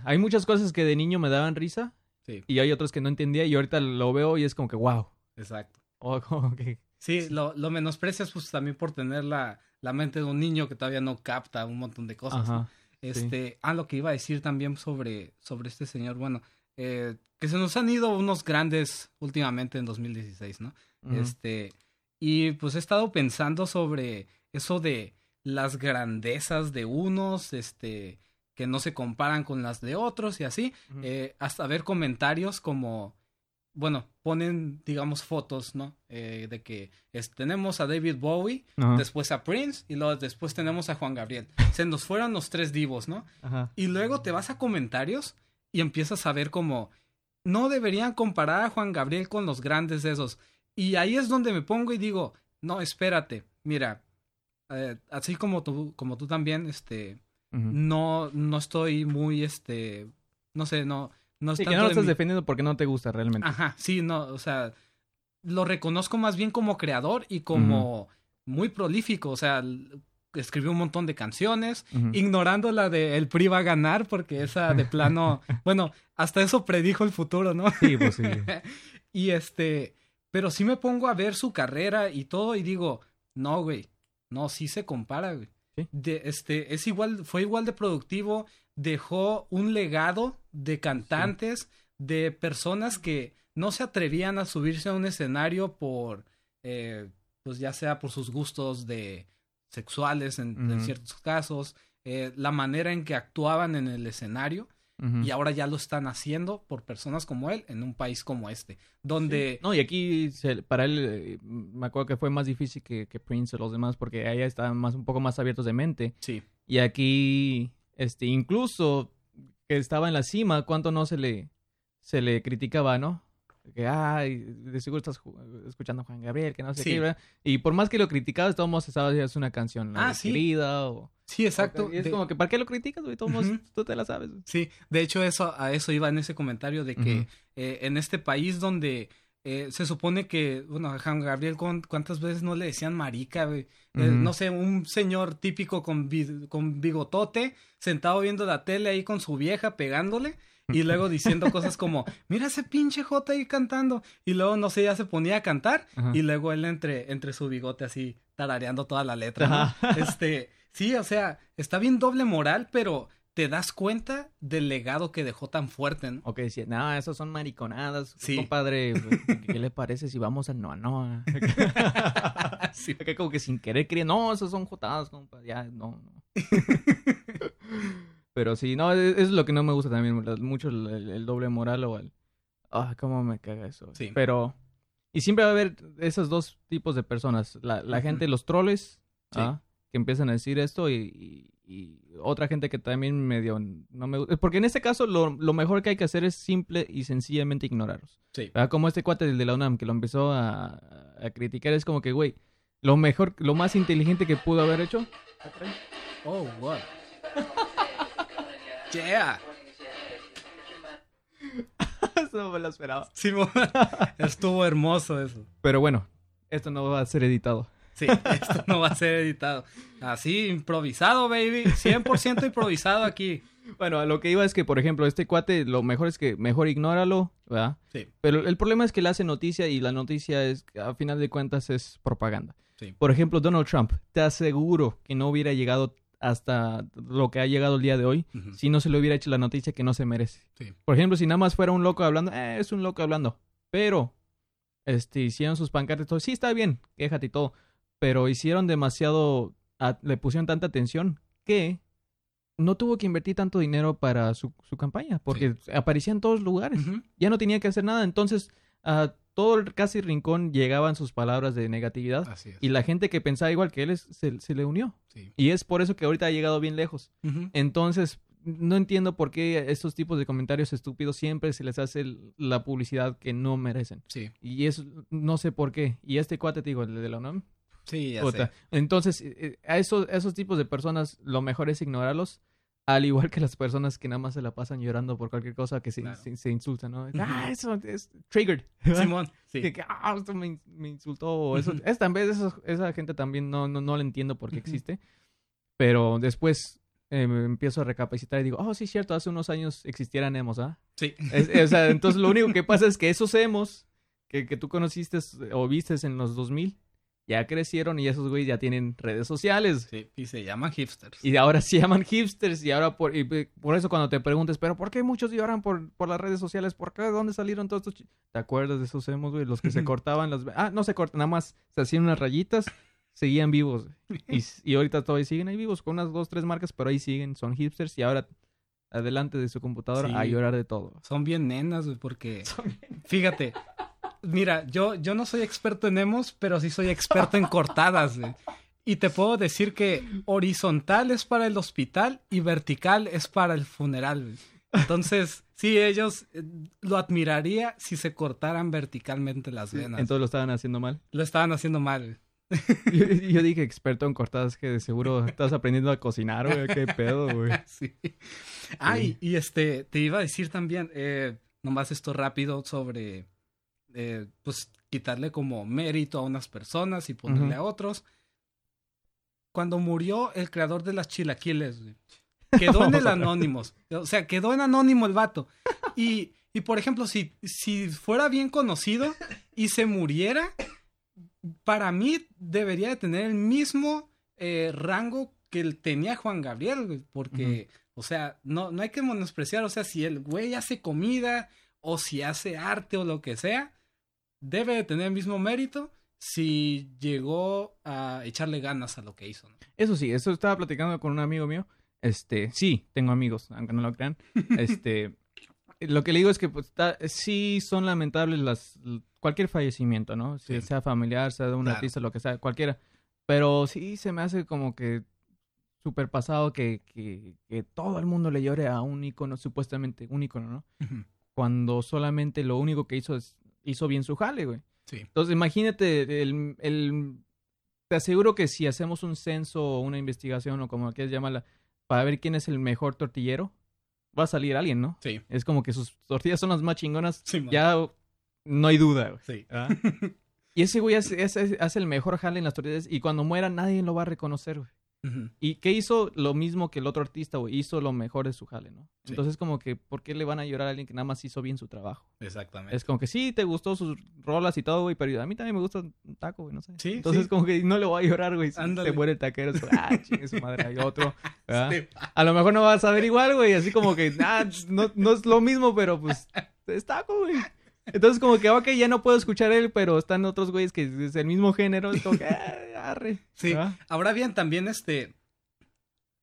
Hay muchas cosas que de niño me daban risa Sí. y hay otras que no entendía y ahorita lo veo y es como que, wow. Exacto. O como que... Sí, lo, lo menosprecias pues también por tener la, la mente de un niño que todavía no capta un montón de cosas. ¿no? Ajá. Este, ah, lo que iba a decir también sobre, sobre este señor, bueno, eh, que se nos han ido unos grandes últimamente en 2016, ¿no? Este, y pues he estado pensando sobre eso de las grandezas de unos, este, que no se comparan con las de otros y así, eh, hasta ver comentarios como, bueno, ponen, digamos, fotos, ¿no? Eh, de que es- tenemos a David Bowie, después a Prince y luego después tenemos a Juan Gabriel. Se nos fueron los tres divos, ¿no? Y luego te vas a comentarios y empiezas a ver como no deberían comparar a Juan Gabriel con los grandes de esos. Y ahí es donde me pongo y digo, no, espérate, mira, eh, así como tú, como tú también, este, no, no estoy muy, este, no sé, no, no es Sí, que no lo estás mi- defendiendo porque no te gusta realmente. Ajá, sí, no, o sea, lo reconozco más bien como creador y como muy prolífico, o sea, escribió un montón de canciones, Ujú. ignorando la de El PRI va a ganar, porque esa de plano, bueno, hasta eso predijo el futuro, ¿no? Sí, pues sí. y este, pero sí me pongo a ver su carrera y todo y digo, no, güey, no, sí se compara, güey. Sí. De, este, es igual, fue igual de productivo, dejó un legado de cantantes, de personas que no se atrevían a subirse a un escenario por, eh, pues ya sea por sus gustos de sexuales en, ciertos casos, eh, la manera en que actuaban en el escenario y ahora ya lo están haciendo por personas como él en un país como este, donde No, y aquí se- para él eh, me acuerdo que fue más difícil que, que Prince o los demás porque allá estaban más, un poco más abiertos de mente. sí, Y aquí, este, incluso que estaba en la cima, ¿cuánto no se le, se le criticaba, ¿no? Que, ay, de seguro estás escuchando a Juan Gabriel, que no sé Sí. qué, ¿verdad? Y por más que lo criticabas, todos modos sabes es una canción ¿no? Ah, sí. querida o... Sí, exacto. Y es De- como que, ¿para qué lo criticas, güey? Todos Ujú. tú te la sabes. Sí, de hecho eso a eso iba en ese comentario de que eh, en este país donde eh, se supone que, bueno, a Juan Gabriel, ¿cuán- ¿cuántas veces no le decían marica, güey? Eh, no sé, un señor típico con, con bigotote, sentado viendo la tele ahí con su vieja pegándole. Y luego diciendo cosas como, mira ese pinche J ahí cantando. Y luego, no sé, ya se ponía a cantar. Ajá. Y luego él entre, entre su bigote así, tarareando toda la letra. Este, sí, o sea, está bien doble moral, pero te das cuenta del legado que dejó tan fuerte, ¿no? O que decía, no, esos son mariconadas. Sí. Compadre, ¿qué, le parece si vamos al Noa Noa? Sí. Como que sin querer quería, no, esos son jotadas, compa. Ya, no, no. Pero sí, no, es, es lo que no me gusta también, mucho el, el- el doble moral o el... Ah, cómo me caga eso. Sí. Pero... Y siempre va a haber esos dos tipos de personas. La, la gente, los troles, Sí. ¿ah? que empiezan a decir esto y, y- y otra gente que también medio no me gusta. Porque en este caso lo, lo mejor que hay que hacer es simple y sencillamente ignorarlos. Sí. ¿verdad? Como este cuate del de la UNAM que lo empezó a, a criticar, es como que, güey, lo mejor, lo más inteligente que pudo haber hecho. Oh, what? yeah. Eso no me lo esperaba. Simón, estuvo hermoso eso. Pero bueno, esto no va a ser editado. Sí, esto no va a ser editado. Así, improvisado, baby. 100% improvisado aquí. Bueno, a lo que iba es que, por ejemplo, este cuate, lo mejor es que mejor ignóralo, ¿verdad? Sí. Pero el problema es que le hace noticia y la noticia es, a final de cuentas, es propaganda. Sí. Por ejemplo, Donald Trump, te aseguro que no hubiera llegado hasta lo que ha llegado el día de hoy si no se le hubiera hecho la noticia que no se merece. Sí. Por ejemplo, si nada más fuera un loco hablando, eh, es un loco hablando. Pero, este, hicieron sus pancartas y todo. Sí, está bien, quéjate y todo. Pero hicieron demasiado, a- le pusieron tanta atención que no tuvo que invertir tanto dinero para su, su campaña. Porque aparecía en todos lugares. Ya no tenía que hacer nada. Entonces, a todo el casi rincón llegaban sus palabras de negatividad. Así es. Y la gente que pensaba igual que él es- se, se le unió. Sí. Y es por eso que ahorita ha llegado bien lejos. Entonces, no entiendo por qué estos tipos de comentarios estúpidos siempre se les hace la publicidad que no merecen. Sí. Y eso no sé por qué. Y este cuate, te digo, el de la UNAM. Sí, ya sé. Entonces, eh, eh, a esos, a esos tipos de personas lo mejor es ignorarlos. Al igual que las personas que nada más se la pasan llorando por cualquier cosa que se, Claro. se, se insultan, ¿no? Ah, eso es triggered. Simón, sí. Que, ah, esto me, me insultó. o Eso, es, también, eso- esa gente también no, no, no la entiendo por qué existe. Pero después eh, empiezo a recapacitar y digo, oh, sí, cierto, hace unos años existieran emos, ¿ah? Sí. Es- es- o sea, entonces lo único que pasa es que esos emos que, que tú conociste o vistes en los 2000 ya crecieron y esos güeyes ya tienen redes sociales. Sí, y se llaman hipsters. Y ahora se llaman hipsters y ahora por, y por eso cuando te preguntes, pero ¿por qué muchos lloran por, por las redes sociales? ¿Por qué? ¿De dónde salieron todos estos? chi-?" ¿Te acuerdas de esos emos, güey? Los que se cortaban las... Ah, no se cortan, nada más se hacían unas rayitas, seguían vivos. Y, y ahorita todavía siguen ahí vivos con unas dos, tres marcas, pero ahí siguen, son hipsters y ahora adelante de su computadora Sí. a llorar de todo. Son bien nenas, güey, porque... Fíjate, mira, yo, yo no soy experto en emos, pero sí soy experto en cortadas, güey. Y te puedo decir que horizontal es para el hospital y vertical es para el funeral. güey. Entonces, sí, ellos eh, lo admiraría si se cortaran verticalmente las venas. Entonces lo estaban haciendo mal. Lo estaban haciendo mal. Yo, yo dije experto en cortadas que de seguro estás aprendiendo a cocinar, güey. Qué pedo, güey. Sí. Ah, y, y, este, te iba a decir también, eh, nomás esto rápido sobre, eh, pues, quitarle como mérito a unas personas y ponerle a otros. Cuando murió el creador de las chilaquiles, güey, quedó en el Anónimos. O sea, quedó en Anónimo el vato. Y, y por ejemplo, si, si fuera bien conocido y se muriera, para mí debería de tener el mismo eh, rango que el tenía Juan Gabriel, güey, porque, o sea, no, no hay que menospreciar, o sea, si el güey hace comida o si hace arte o lo que sea, debe de tener el mismo mérito si llegó a echarle ganas a lo que hizo. ¿no? Eso sí, eso estaba platicando con un amigo mío. Este, sí, tengo amigos, aunque no lo crean. Este, lo que le digo es que pues, ta- sí son lamentables las cualquier fallecimiento, ¿no? Si Sí. sea familiar, sea de un Claro. artista, lo que sea, cualquiera. Pero sí se me hace como que súper pasado que, que, que todo el mundo le llore a un ícono, supuestamente un ícono, ¿no? cuando solamente lo único que hizo es hizo bien su jale, güey. Sí. Entonces, imagínate, el, el, te aseguro que si hacemos un censo o una investigación o como quieras llamarla, para ver quién es el mejor tortillero, va a salir alguien, ¿no? Sí. Es como que sus tortillas son las más chingonas. Sí, ya no hay duda, güey. Sí. ¿verdad? y ese güey hace, hace- hace el mejor jale en las tortillas y cuando muera nadie lo va a reconocer, güey. ¿Y qué hizo? Lo mismo que el otro artista, güey. Hizo lo mejor de su jale, ¿no? Sí. Entonces, como que, ¿por qué le van a llorar a alguien que nada más hizo bien su trabajo? Exactamente. Es como que sí, te gustó sus rolas y todo, güey, pero a mí también me gusta un taco, güey, no sé. Sí, Entonces, sí. como que no le voy a llorar, güey. Si se muere el taquero, es como, ah, chingue su madre, hay otro. A lo mejor no vas a ver igual, güey. Así como que, ah, no, no es lo mismo, pero pues es taco, güey. Entonces, como que, ok, ya no puedo escuchar él, pero están otros güeyes que es el mismo género. Es como que, ah, arre. Sí. Ahora bien, también este.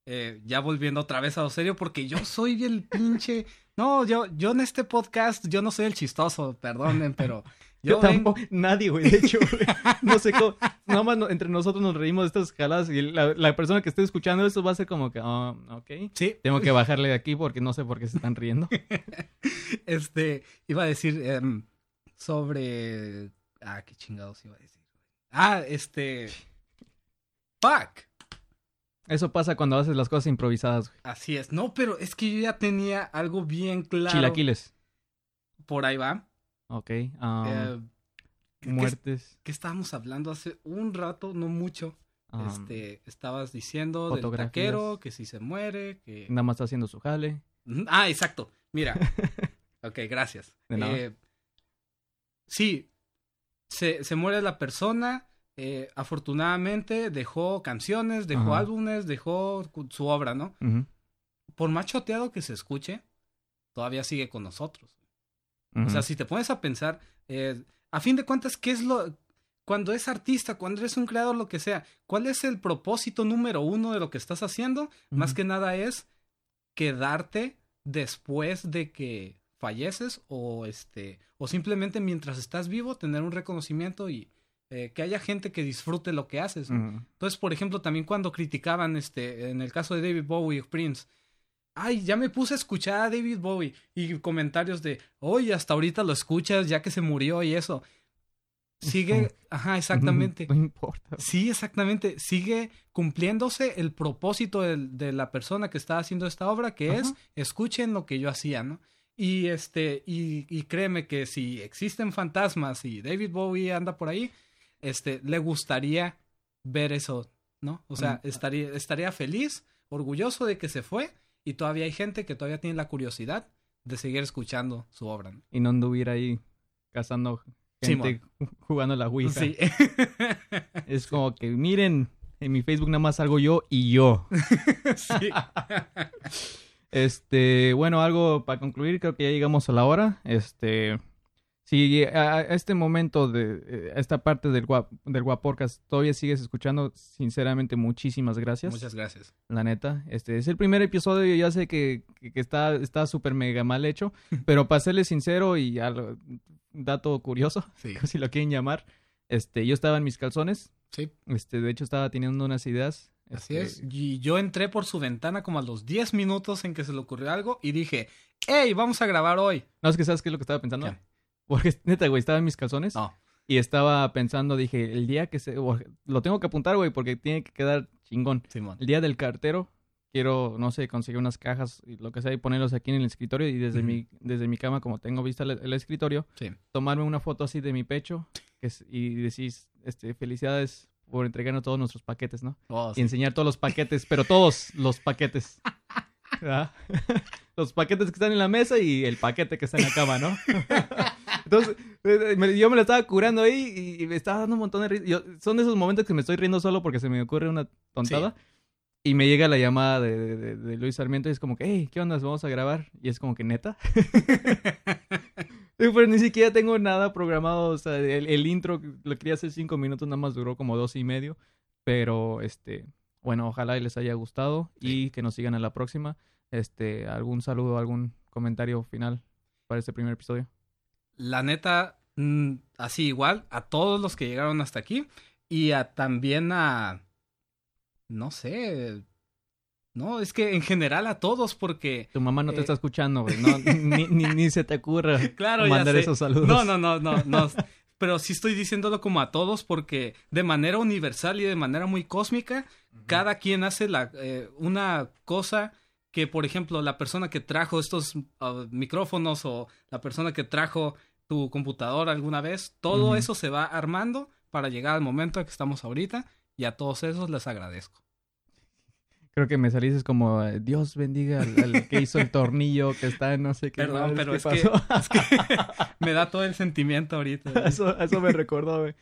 eh, ya volviendo otra vez a lo serio, porque yo soy el pinche. No, yo, yo en este podcast, yo no soy el chistoso, perdonen, pero. Yo, tampoco, nadie, güey, de hecho, güey. No sé cómo, nada más no- entre nosotros nos reímos de estas jaladas y la, la persona que esté escuchando esto va a ser como que, ah, ok, Sí, tengo que bajarle de aquí porque no sé por qué se están riendo. este. Iba a decir em, sobre. Ah, qué chingados iba a decir. Ah, este. Fuck. Eso pasa cuando haces las cosas improvisadas, güey. Así es. No, pero es que yo ya tenía algo bien claro. Chilaquiles, Por ahí va. Ok. um, Eh, ¿qué- muertes. ¿Qué estábamos hablando hace un rato? No mucho. um, este, estabas diciendo del taquero, que si se muere, que... Nada más está haciendo su jale. Ah, exacto. Mira. ok, gracias. De nada. Eh, sí, se, se muere la persona. eh, afortunadamente dejó canciones, dejó Ajá. álbumes, dejó su obra, ¿no? Por más choteado que se escuche, todavía sigue con nosotros. O sea, si te pones a pensar, eh, a fin de cuentas, ¿qué es lo... Cuando es artista, cuando eres un creador, lo que sea, ¿cuál es el propósito número uno de lo que estás haciendo? Más que nada es quedarte después de que falleces o este o simplemente mientras estás vivo tener un reconocimiento y eh, que haya gente que disfrute lo que haces. Entonces, por ejemplo, también cuando criticaban, este, en el caso de David Bowie y Prince, ay, ya me puse a escuchar a David Bowie y comentarios de, oye, hasta ahorita lo escuchas ya que se murió y eso. Sigue, ajá, exactamente. No importa. Sí, exactamente. Sigue cumpliéndose el propósito de, la persona que está haciendo esta obra, que es escuchen lo que yo hacía, ¿no? Y este, y, y créeme que si existen fantasmas y David Bowie anda por ahí, este, le gustaría ver eso, ¿no? O sea, Mm. estaría, estaría feliz, orgulloso de que se fue, y todavía hay gente que todavía tiene la curiosidad de seguir escuchando su obra. ¿no? Y no anduviera ahí cazando gente jugando la Ouija. Sí. Es como que, miren, en mi Facebook nada más salgo yo y yo. sí. Este, bueno, algo para concluir, creo que ya llegamos a la hora. Este, si a, este momento de eh, a esta parte del guap, del Guaporcas todavía sigues escuchando, sinceramente muchísimas gracias. Muchas gracias. La neta, este es el primer episodio, ya sé que, que, que está está súper mega mal hecho, pero para serles sincero y algo- dato curioso, Sí. si lo quieren llamar, este, yo estaba en mis calzones, Sí. este, de hecho estaba teniendo unas ideas. Así este, es. Y yo entré por su ventana como a los 10 minutos en que se le ocurrió algo y dije, hey, vamos a grabar hoy. No, es que sabes qué es lo que estaba pensando. ¿Qué? Porque neta, güey, estaba en mis calzones No. y estaba pensando, dije, el día que se... Lo tengo que apuntar, güey, porque tiene que quedar chingón. Simón. El día del cartero, quiero, no sé, conseguir unas cajas y lo que sea y ponerlos aquí en el escritorio y desde, mi, desde mi cama, como tengo vista el, el escritorio, Sí. tomarme una foto así de mi pecho que es- y decís, este, felicidades por entregarnos todos nuestros paquetes, ¿no? Oh, Y enseñar todos los paquetes, pero todos los paquetes. los paquetes que están en la mesa y el paquete que está en la cama, ¿no? Entonces, eh, me- yo me lo estaba curando ahí y, me estaba dando un montón de risa. Yo- son de esos momentos que me estoy riendo solo porque se me ocurre una tontada. Y me llega la llamada de, de- de- Luis Sarmiento y es como que, hey, ¿qué onda? ¿Vamos a grabar? Y es como que, ¿neta? Sí, Pero ni siquiera tengo nada programado. O sea, el, el intro lo quería hacer cinco minutos, nada más duró como dos y medio. Pero, este, bueno, ojalá les haya gustado y que nos sigan a la próxima. Este, algún saludo, algún comentario final para este primer episodio. La neta, mm, así igual, a todos los que llegaron hasta aquí y a también a, no sé, No, es que en general a todos, porque... Tu mamá no te Eh, está escuchando, güey. No, ni, ni, ni se te ocurra Claro, ya mandar sé. esos saludos. No, no, no, no, no. Pero sí estoy diciéndolo como a todos porque de manera universal y de manera muy cósmica, cada quien hace la, eh, una cosa que, por ejemplo, la persona que trajo estos ah, micrófonos o la persona que trajo tu computadora alguna vez, todo eso se va armando para llegar al momento en que estamos ahorita y a todos esos les agradezco. Creo que me saliste como eh, Dios bendiga al, al que hizo el tornillo que está en no sé qué. Perdón, pero ¿qué es que, pasó? es que me da todo el sentimiento ahorita. Eso, eso me recordó, güey.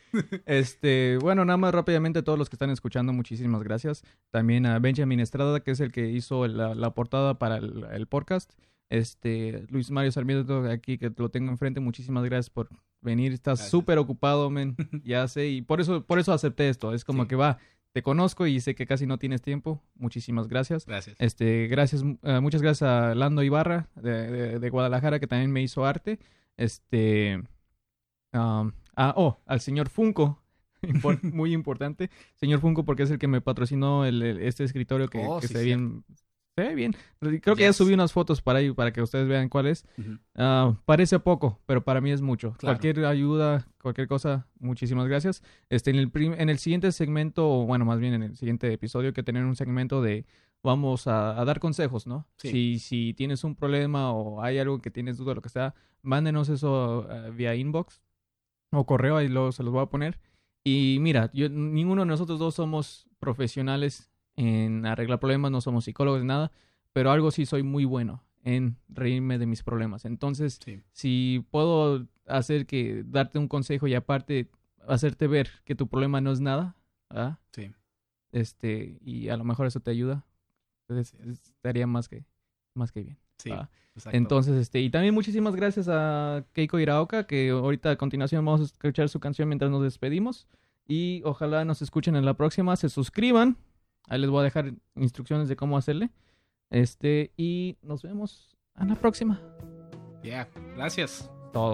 Este, bueno, nada más rápidamente a todos los que están escuchando, muchísimas gracias. También a Benjamin Estrada, que es el que hizo la, la portada para el, el podcast. Este, Luis Mario Sarmiento, aquí que lo tengo enfrente, muchísimas gracias por venir. Estás súper ocupado, men. Ya sé, y por eso, por eso acepté esto. Es como Sí. que va, te conozco y sé que casi no tienes tiempo. Muchísimas gracias. Gracias. Este, gracias, eh, muchas gracias a Lando Ibarra de, de- de Guadalajara que también me hizo arte. Este, um, ah, oh, al señor Funko, muy importante, señor Funko porque es el que me patrocinó el, el- este escritorio que, Oh, que sí, se ve bien, se ve bien. Creo que ya Yes. subí unas fotos para ahí para que ustedes vean cuál es. Ujú. Ah, parece poco, pero para mí es mucho. Claro. Cualquier ayuda, cualquier cosa, muchísimas gracias. Este, en el en el siguiente segmento, o bueno, más bien en el siguiente episodio, que tener un segmento de vamos a, a dar consejos, ¿no? Sí. Si, si tienes un problema o hay algo que tienes duda, lo que sea, mándenos eso eh, vía inbox o correo, ahí luego se los voy a poner. Y mira, yo, ninguno de nosotros dos somos profesionales en arreglar problemas, no somos psicólogos, nada, pero algo sí soy muy bueno en reírme de mis problemas. Entonces, Sí. si puedo hacer que darte un consejo y aparte hacerte ver que tu problema no es nada, ¿verdad? Sí. Este, y a lo mejor eso te ayuda, entonces estaría más que más que bien. Sí. Entonces, este, y también muchísimas gracias a Keiko Iraoka, que ahorita a continuación vamos a escuchar su canción mientras nos despedimos. Y ojalá nos escuchen en la próxima, se suscriban. Ahí les voy a dejar instrucciones de cómo hacerle. Este, y nos vemos en la próxima. Yeah. Gracias. Todo.